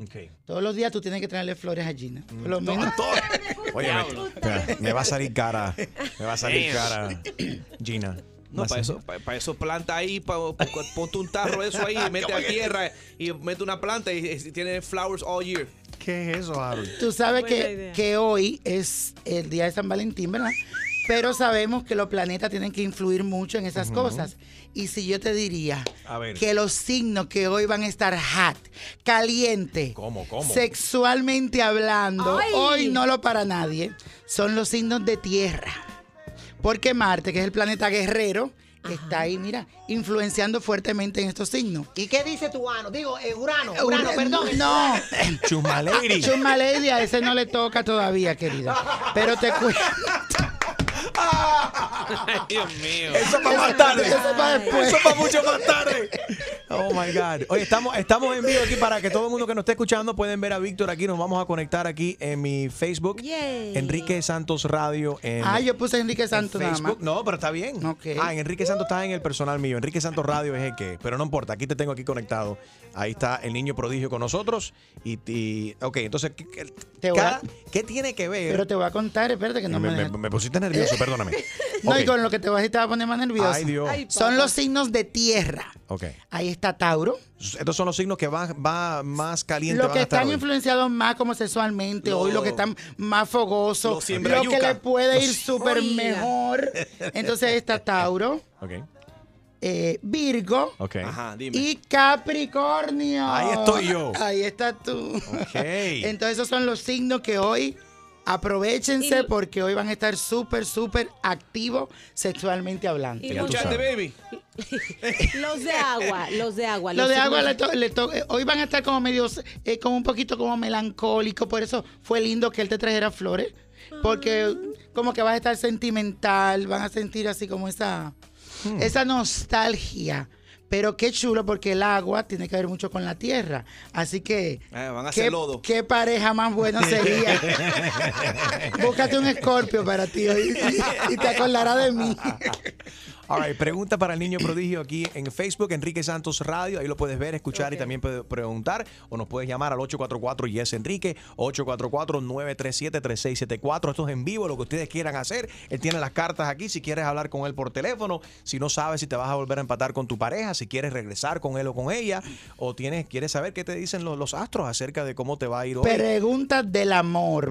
Todos los días tú tienes que traerle flores a Gina. Por lo menos. [laughs] Oye, me, me va a salir cara. Me va a salir cara, Gina. No, para eso, para, para eso planta ahí, pa- pa- ponte un tarro de eso ahí, [laughs] mete a tierra y mete una planta y, y tiene flowers all year. ¿Qué es eso, Harold? Tú sabes que, que hoy es el día de San Valentín, ¿verdad? Pero sabemos que los planetas tienen que influir mucho en esas cosas. Y si yo te diría A ver. que los signos que hoy van a estar hot, caliente, ¿Cómo, cómo? sexualmente hablando, Ay. hoy no lo para nadie, son los signos de tierra. Porque Marte, que es el planeta guerrero, está ahí, mira, influenciando fuertemente en estos signos. ¿Y qué dice tu ano? Digo, eh, Urano, Urano, Urano, perdón. No. Chusma Lady, a ese no le toca todavía, querida. Pero te cuento. Ay, [laughs] Dios mío. Eso para más tarde. Eso para después. Eso para mucho más tarde. Oh my God. Oye, estamos, estamos en vivo aquí para que todo el mundo que nos esté escuchando pueden ver a Víctor aquí. Nos vamos a conectar aquí en mi Facebook. Yay. Enrique Santos Radio. En, Ah, yo puse Enrique en Santos nada más. Facebook. No, pero está bien. Ok. Ah, en Enrique Santos está en el personal mío. Enrique Santos Radio es el que. Pero no importa, aquí te tengo aquí conectado. Ahí está el niño prodigio con nosotros. Y, y- ok, entonces, ¿qué, qué- Te voy a- cada- ¿qué tiene que ver? Pero te voy a contar, espérate que no me, me, me- dejes. me pusiste nervioso, perdóname. [laughs] No, y con lo que te voy a te va a poner más nervioso. Ay, Dios. Ay, Son los signos de tierra. Ok. Ahí está Tauro. Estos son los signos que van va más calientes. Lo van que a estar están hoy. influenciados más como sexualmente hoy, lo que están más fogosos, los lo que le puede ir Los- súper mejor. [laughs] Entonces está Tauro, Ok. eh, Virgo Ok. Ajá, dime. y Capricornio. Ahí estoy yo. Ahí estás tú. Ok. [laughs] Entonces esos son los signos que hoy aprovechense Y- porque hoy van a estar súper, súper activos sexualmente hablando. Y sabes. baby. [laughs] los de agua, los de agua. Lo los de agua le to- le to- eh, hoy van a estar como medios, eh, como un poquito como melancólico, por eso fue lindo que él te trajera flores, porque como que vas a estar sentimental, van a sentir así como esa, esa nostalgia. Pero qué chulo porque el agua tiene que ver mucho con la tierra. Así que Eh, van a ¿qué, hacer lodo. qué pareja más buena sería. [laughs] Búscate un escorpio para ti y, y te acordarás de mí. [laughs] All right, pregunta para el niño prodigio aquí en Facebook, Enrique Santos Radio. Ahí lo puedes ver, escuchar y también puedes preguntar. O nos puedes llamar al 844 Yes Enrique, 844-937-3674. Esto es en vivo, lo que ustedes quieran hacer. Él tiene las cartas aquí. Si quieres hablar con él por teléfono, si no sabes si te vas a volver a empatar con tu pareja, si quieres regresar con él o con ella, o tienes, quieres saber qué te dicen los, los astros acerca de cómo te va a ir hoy. Preguntas del amor.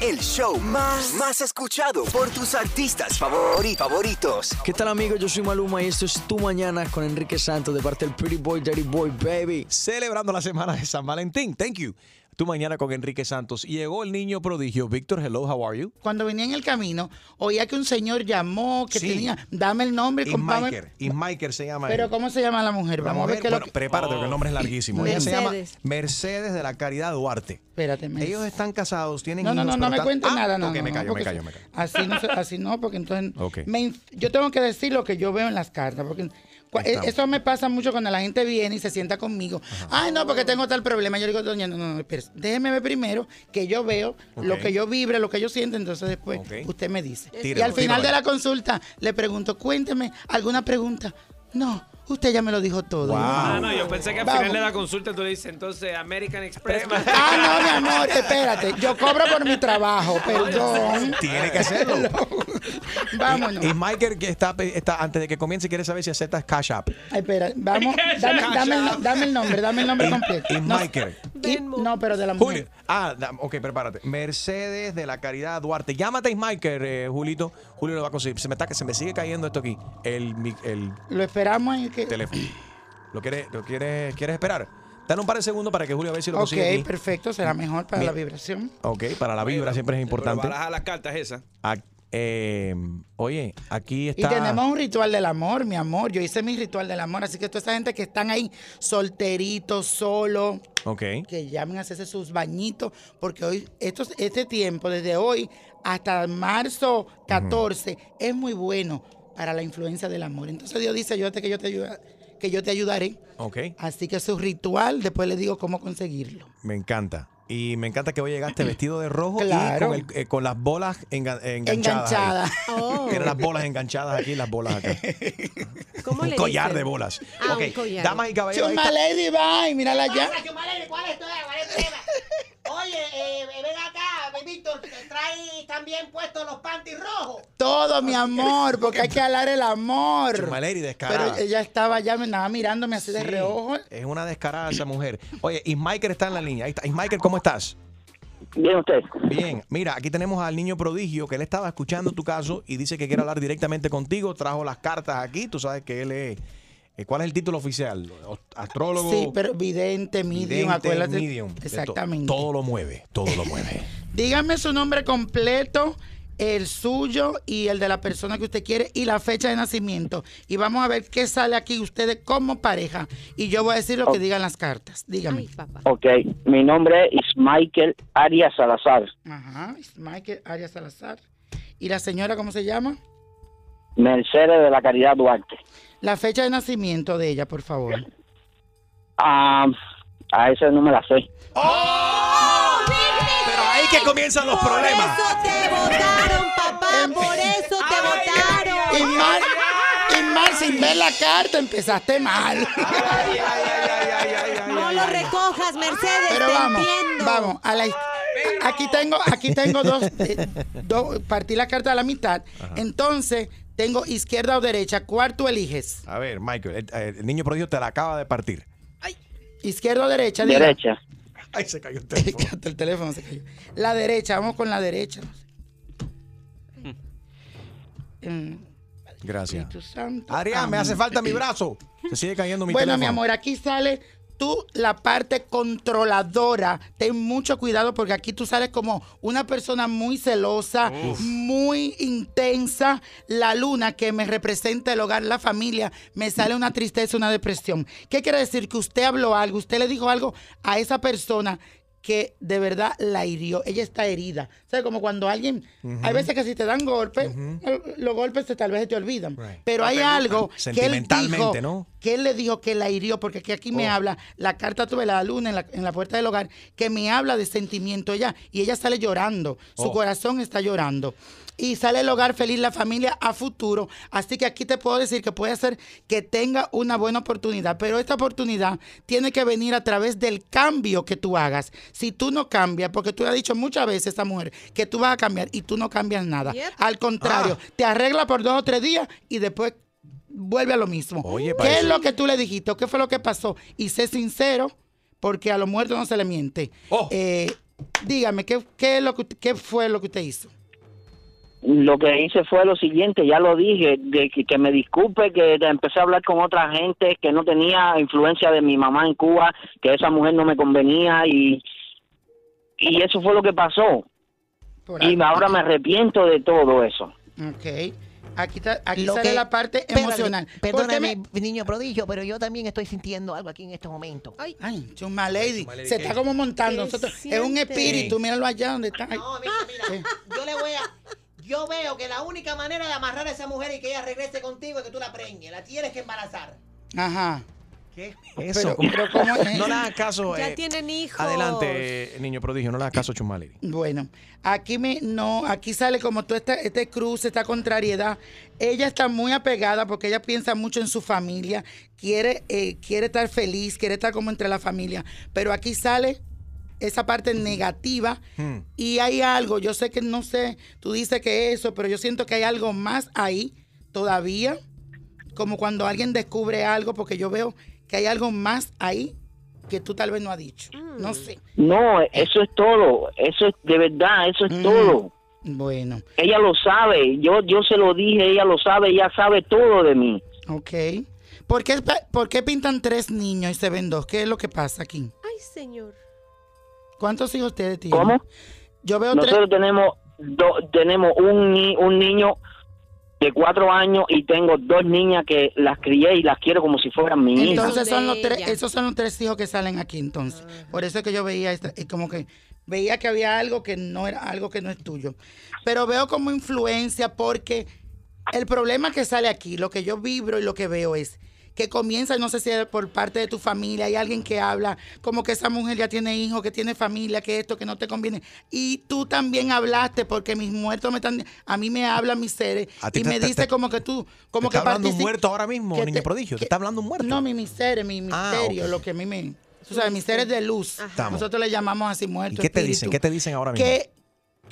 El show más, más escuchado por tus artistas favori- favoritos. ¿Qué tal Yo soy Maluma y esto es Tu Mañana con Enrique Santos de parte del Pretty Boy, Dirty Boy, baby. Celebrando la semana de San Valentín. Thank you. Tu mañana con Enrique Santos. Llegó el niño prodigio. Víctor, hello, how are you? Cuando venía en el camino, oía que un señor llamó, que Sí. tenía, dame el nombre, Ismaiker. Ismaiker se llama Pero él. ¿cómo se llama la mujer? Vamos a ver qué bueno, que... prepárate porque el nombre es larguísimo. Ella se llama Mercedes. Mercedes de la Caridad Duarte. Espérate, Mercedes. Ellos están casados, tienen No, no, no, no me cuentes Ah, nada, no. ok, no, me no, callo, me callo, me callo. Así no, así no, porque entonces Ok. me yo tengo que decir lo que yo veo en las cartas, porque Estamos. eso me pasa mucho cuando la gente viene y se sienta conmigo. Ay, no, porque tengo tal problema. Yo digo, doña, no, no, no, espérese, déjeme ver primero que yo veo lo que yo vibra, lo que yo siento, entonces después usted me dice. y al final tíralo. de la consulta le pregunto, cuénteme alguna pregunta. No, usted ya me lo dijo todo. Ah, no, yo pensé que al Vamos. final de la consulta tú le dices, entonces American Express. [laughs] Ah, no, mi amor, espérate. Yo cobro por mi trabajo, [laughs] perdón. Tiene que hacerlo. [laughs] Vámonos. Ismaiker que está, está, antes de que comience, quiere saber si aceptas Cash App. Ay, espera, vamos, dame, dame el, no- dame el nombre, dame el nombre completo. No, y- no, pero de la Julio. mujer. Ah, ok, prepárate. Mercedes de la Caridad Duarte. Llámate Ismaiker, eh, Julito. Julio lo va a conseguir. Se me, está, se me sigue cayendo esto aquí. El, mi- el Lo esperamos en que... teléfono. ¿Lo quieres, lo quieres, quieres esperar? Dale un par de segundos para que Julio a ver si lo Ok, consigue aquí. perfecto, será mejor para Mira. la vibración. Ok, para la vibra siempre es importante. Pero baraja las cartas esas. Ah, eh, oye, aquí Y está. tenemos un ritual del amor, mi amor. Yo hice mi ritual del amor, así que toda esa gente que están ahí solteritos, solos, Ok. que llamen a hacerse sus bañitos, porque hoy, estos, este tiempo, desde hoy hasta marzo 14, es muy bueno para la influencia del amor. Entonces Dios dice, ayúdate que yo te ayuda, que yo te ayudaré. Ok. Así que su ritual, después les digo cómo conseguirlo. Me encanta. Y me encanta que hoy llegaste vestido de rojo Claro. y con, el- eh, con las bolas enga- enganchadas. Enganchada. Oh. Tiene las bolas enganchadas aquí, las bolas acá. [laughs] ¿Cómo un le collar dicen? de bolas. Ah, ok, un collar. damas y caballeros. Chuma. Lady Bye, mírala ya. ¿Cuál es tu cuál es tu? Oye, eh, ven acá, Víctor, ¿te traes también puestos los panties rojos? Todo, mi amor, porque hay que hablar el amor. Chumaleri, descarada. Pero ella estaba ya, me estaba mirándome así de reojo. Es una descarada esa mujer. Oye, Ismaiker está en la línea. Ahí está. Ismaiker, ¿cómo estás? Bien, usted. Bien, mira, aquí tenemos al niño prodigio que él estaba escuchando tu caso y dice que quiere hablar directamente contigo. Trajo las cartas aquí. Tú sabes que él es. Eh, ¿Cuál es el título oficial? Astrólogo. Sí, pero vidente, medium, vidente, acuérdate. medium. To- Exactamente. Todo lo mueve, todo lo mueve. [laughs] Dígame su nombre completo, el suyo y el de la persona que usted quiere y la fecha de nacimiento. Y vamos a ver qué sale aquí ustedes como pareja. Y yo voy a decir lo que digan las cartas. Dígame. Ok, mi nombre es Michael Arias Salazar. Ajá, es Michael Arias Salazar. ¿Y la señora cómo se llama? Mercedes de la Caridad Duarte. La fecha de nacimiento de ella, por favor. Ah, a ese no me la sé. Pero ahí que comienzan los problemas. te votaron, papá, por eso te votaron. Y mal, y mal sin ver la carta empezaste mal. No lo recojas, Mercedes, Pero te vamos, entiendo. vamos. A la, aquí tengo, aquí tengo dos, eh, dos- partí la carta a la mitad. Entonces, tengo izquierda o derecha. ¿Cuál tú eliges? A ver, Michael, el, el niño prodigio te la acaba de partir. Izquierda o derecha. diga. Derecha. Ay, se cayó el [laughs] teléfono. El teléfono se cayó. La derecha, vamos con la derecha. [laughs] Mm, Gracias. Adrián, me hace falta mi brazo. Se sigue cayendo mi Bueno, teléfono. mi amor, aquí sale tú la parte controladora. Ten mucho cuidado porque aquí tú sales como una persona muy celosa, Uf. muy intensa. La luna que me representa el hogar, la familia, me sale una tristeza, una depresión. ¿Qué quiere decir? Que usted habló algo, usted le dijo algo a esa persona que de verdad la hirió. Ella está herida. O sea, como cuando alguien, hay veces que si te dan golpes, eh, los golpes se- tal vez se te olvidan. Pero hay algo que él Sentimentalmente, dijo, ¿no? que él le dijo que la hirió, porque aquí, me Oh. habla, la carta tuve la luna en la, en la puerta del hogar, que me habla de sentimiento ella, y ella sale llorando, su Oh. corazón está llorando. Y sale el hogar feliz, la familia a futuro. Así que aquí te puedo decir que puede ser que tenga una buena oportunidad, pero esta oportunidad tiene que venir a través del cambio que tú hagas. Si tú no cambias, porque tú le has dicho muchas veces a esta mujer que tú vas a cambiar y tú no cambias nada. Al contrario, Ah. te arregla por dos o tres días y después vuelve a lo mismo. Oye, ¿Qué parece- es lo que tú le dijiste? ¿O ¿Qué fue lo que pasó? Y sé sincero, porque a los muertos no se le miente. Oh. Eh, dígame, ¿qué, qué, es lo que, ¿qué fue lo que usted hizo? Lo que hice fue lo siguiente, ya lo dije, de que, que me disculpe que empecé a hablar con otra gente, que no tenía influencia de mi mamá en Cuba, que esa mujer no me convenía y, y eso fue lo que pasó. Por Y ahora me arrepiento de todo eso. Ok. Aquí, está- aquí Lo sale que- la parte emocional. ¿Por qué Perdóname, me- niño prodigio, pero yo también estoy sintiendo algo aquí en este momento. Ay, Chuma Lady. Chuma Lady, Se ¿qué? está como montando. ¿Qué Nosotros, es un espíritu, míralo allá donde está. Ay, mira, yo le voy a. Yo veo que la única manera de amarrar a esa mujer y que ella regrese contigo es que tú la preñes. La tienes que embarazar. Ajá. ¿Qué? Eso, Pero- ¿cómo- pero ¿cómo es? no le hagas caso. Ya eh, tienen hijos. Adelante, niño prodigio, no le hagas caso a Chumali. Bueno, aquí me no, aquí sale como todo este, este cruce, esta contrariedad. Ella está muy apegada porque ella piensa mucho en su familia, quiere, eh, quiere estar feliz, quiere estar como entre la familia. Pero aquí sale esa parte negativa y hay algo, yo sé que no sé, tú dices que eso, pero yo siento que hay algo más ahí todavía, como cuando alguien descubre algo, porque yo veo que hay algo más ahí que tú tal vez no has dicho. No sé. No, eso es todo, eso es de verdad, eso es todo. Bueno. Ella lo sabe, yo yo se lo dije, ella lo sabe, ella sabe todo de mí. Ok. ¿Por qué, ¿Por qué pintan tres niños y se ven dos? ¿Qué es lo que pasa aquí? Ay, señor. ¿Cuántos hijos ustedes tienen? ¿Cómo? Yo veo Nosotros tenemos do- tenemos un ni- un niño de cuatro años y tengo dos niñas que las crié y las quiero como si fueran mi tres. hija. Entonces son los tres, esos son los tres hijos que salen aquí entonces. Por eso es que yo veía esta- y como que veía que había algo que no era algo que no es tuyo. Pero veo como influencia porque el problema que sale aquí, lo que yo vibro y lo que veo es que comienza, no sé si es por parte de tu familia, hay alguien que habla como que esa mujer ya tiene hijos, que tiene familia, que esto, que no te conviene. Y tú también hablaste porque mis muertos me están, a mí me hablan mis seres A ti y te- me te- dice te- como que tú, como ¿Te que está hablando un muerto ahora mismo, te- prodigio? ¿Te que- está hablando un muerto? No, mi miseria, mi Ah, misterio, lo que a mí me... Tú sabes, mis seres de luz. Nosotros le llamamos así ¿Y muertos. qué te espíritu. dicen? ¿Qué te dicen ahora mismo? Que,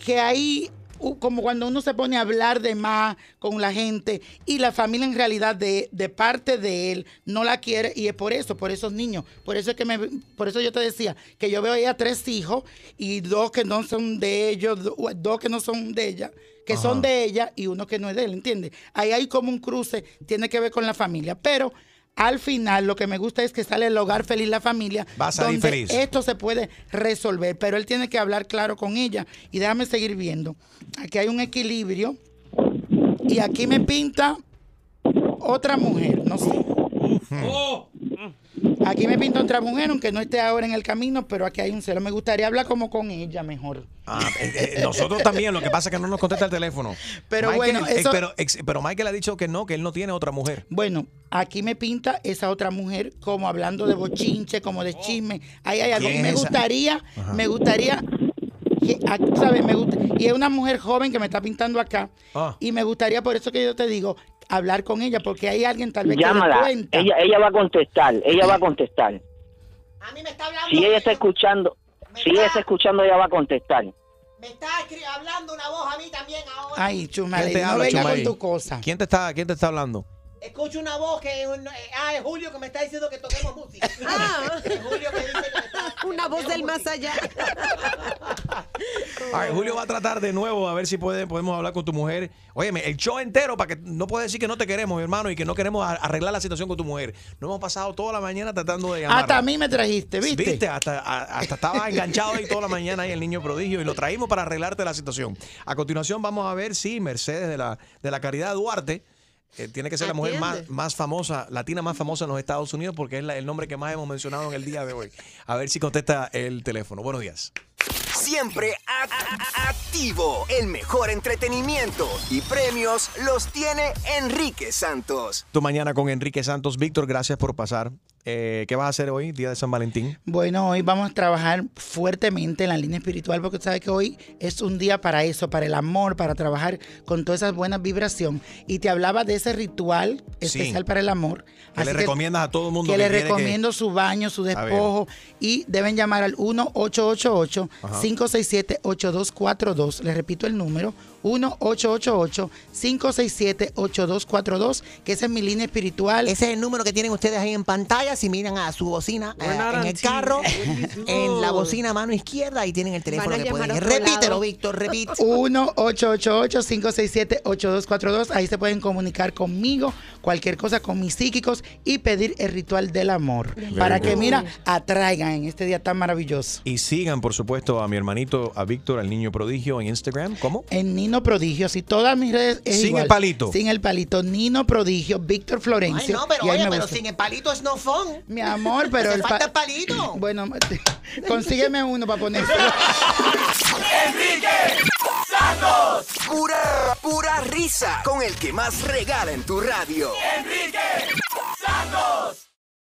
que ahí, u- como cuando uno se pone a hablar de más con la gente y la familia en realidad de, de parte de él no la quiere y es por eso, por esos niños. Por eso es que me, por eso yo te decía que yo veo a ella tres hijos y dos que no son de ellos, do- dos que no son de ella que Ajá. son de ella y uno que no es de él, ¿entiendes? Ahí hay como un cruce, tiene que ver con la familia, pero al final lo que me gusta es que sale el hogar feliz, la familia, Va a salir donde feliz. esto se puede resolver, pero él tiene que hablar claro con ella y déjame seguir viendo. Aquí hay un equilibrio y aquí me pinta otra mujer, no sé. Aquí me pinta otra mujer, aunque no esté ahora en el camino, pero aquí hay un celo. Me gustaría hablar como con ella mejor. Ah, eh, eh, nosotros también, lo que pasa es que no nos contesta el teléfono. Pero Michael, bueno, eh, pero, pero Michael ha dicho que no, que él no tiene otra mujer. Bueno, aquí me pinta esa otra mujer como hablando de bochinche, como de chisme. Ahí hay algo. ¿Quién Me gustaría, Ajá. me gustaría, que, ¿sabes? Me gusta, y es una mujer joven que me está pintando acá. Ah. Y me gustaría, por eso que yo te digo, hablar con ella, porque hay alguien tal vez que Llámala. cuenta. Ella, ella va a contestar. Ella va a contestar. Si ella está escuchando, si ella está escuchando, ella va a contestar. hablando una voz a mí también ahora. Ay, ¿Quién Chumale, te no venga con tu cosa. ¿Quién te está, quién te está hablando? Escucho una voz que eh, ah, es Julio que me está diciendo que toquemos música. [laughs] [laughs] Es Julio que dice que me está- [laughs] Una voz del más allá. Ay, Julio va a tratar de nuevo a ver si puede, podemos hablar con tu mujer. Óyeme, el show entero para que no puedes decir que no te queremos, mi hermano, y que no queremos a- arreglar la situación con tu mujer. No hemos pasado toda la mañana tratando de llamar. Hasta a mí me trajiste, ¿viste? Hasta, a- hasta estaba enganchado ahí toda la mañana ahí el niño prodigio y lo traímos para arreglarte la situación. A continuación vamos a ver si Mercedes de la, de la Caridad Duarte eh, tiene que ser la mujer más, más famosa, latina más famosa en los Estados Unidos porque es la- el nombre que más hemos mencionado en el día de hoy. A ver si contesta el teléfono. Buenos días. Siempre a- a- activo. El mejor entretenimiento y premios los tiene Enrique Santos. Tu mañana con Enrique Santos. Víctor, gracias por pasar. Eh, ¿Qué vas a hacer hoy, día de San Valentín? Bueno, hoy vamos a trabajar fuertemente en la línea espiritual porque sabes que hoy es un día para eso, para el amor, para trabajar con todas esas buenas vibraciones. Y te hablaba de ese ritual especial para el amor. ¿Qué le Así recomiendas a todo el mundo? que le que- recomiendo su baño, su despojo y deben llamar al 1-888-567-8242. Les repito el número, 1-888-567-8242, que esa es mi línea espiritual. Ese es el número que tienen ustedes ahí en pantalla. Si miran a su bocina eh, en el carro, [laughs] en la bocina mano izquierda, ahí tienen el teléfono que pueden ir. Repítelo, lado. Víctor, repite. [laughs] 1-888-567-8242. Ahí se pueden comunicar conmigo, cualquier cosa con mis psíquicos y pedir el ritual del amor. para que, mira, atraigan en este día tan maravilloso. Y sigan, por supuesto, a mi hermanito, a Víctor, al niño prodigio, en Instagram. ¿Cómo? En Nino Prodigio, así todas mis redes es Sin igual. el palito. Sin el palito. Nino Prodigio, Víctor Ay, Florencio. no, pero y oye, pero sin el palito es no fun. Mi amor, pero el pa- falta el palito. [laughs] Bueno, [laughs] consígueme uno para ponerse. [laughs] Enrique Santos. Pura, pura risa con el que más regala en tu radio. Enrique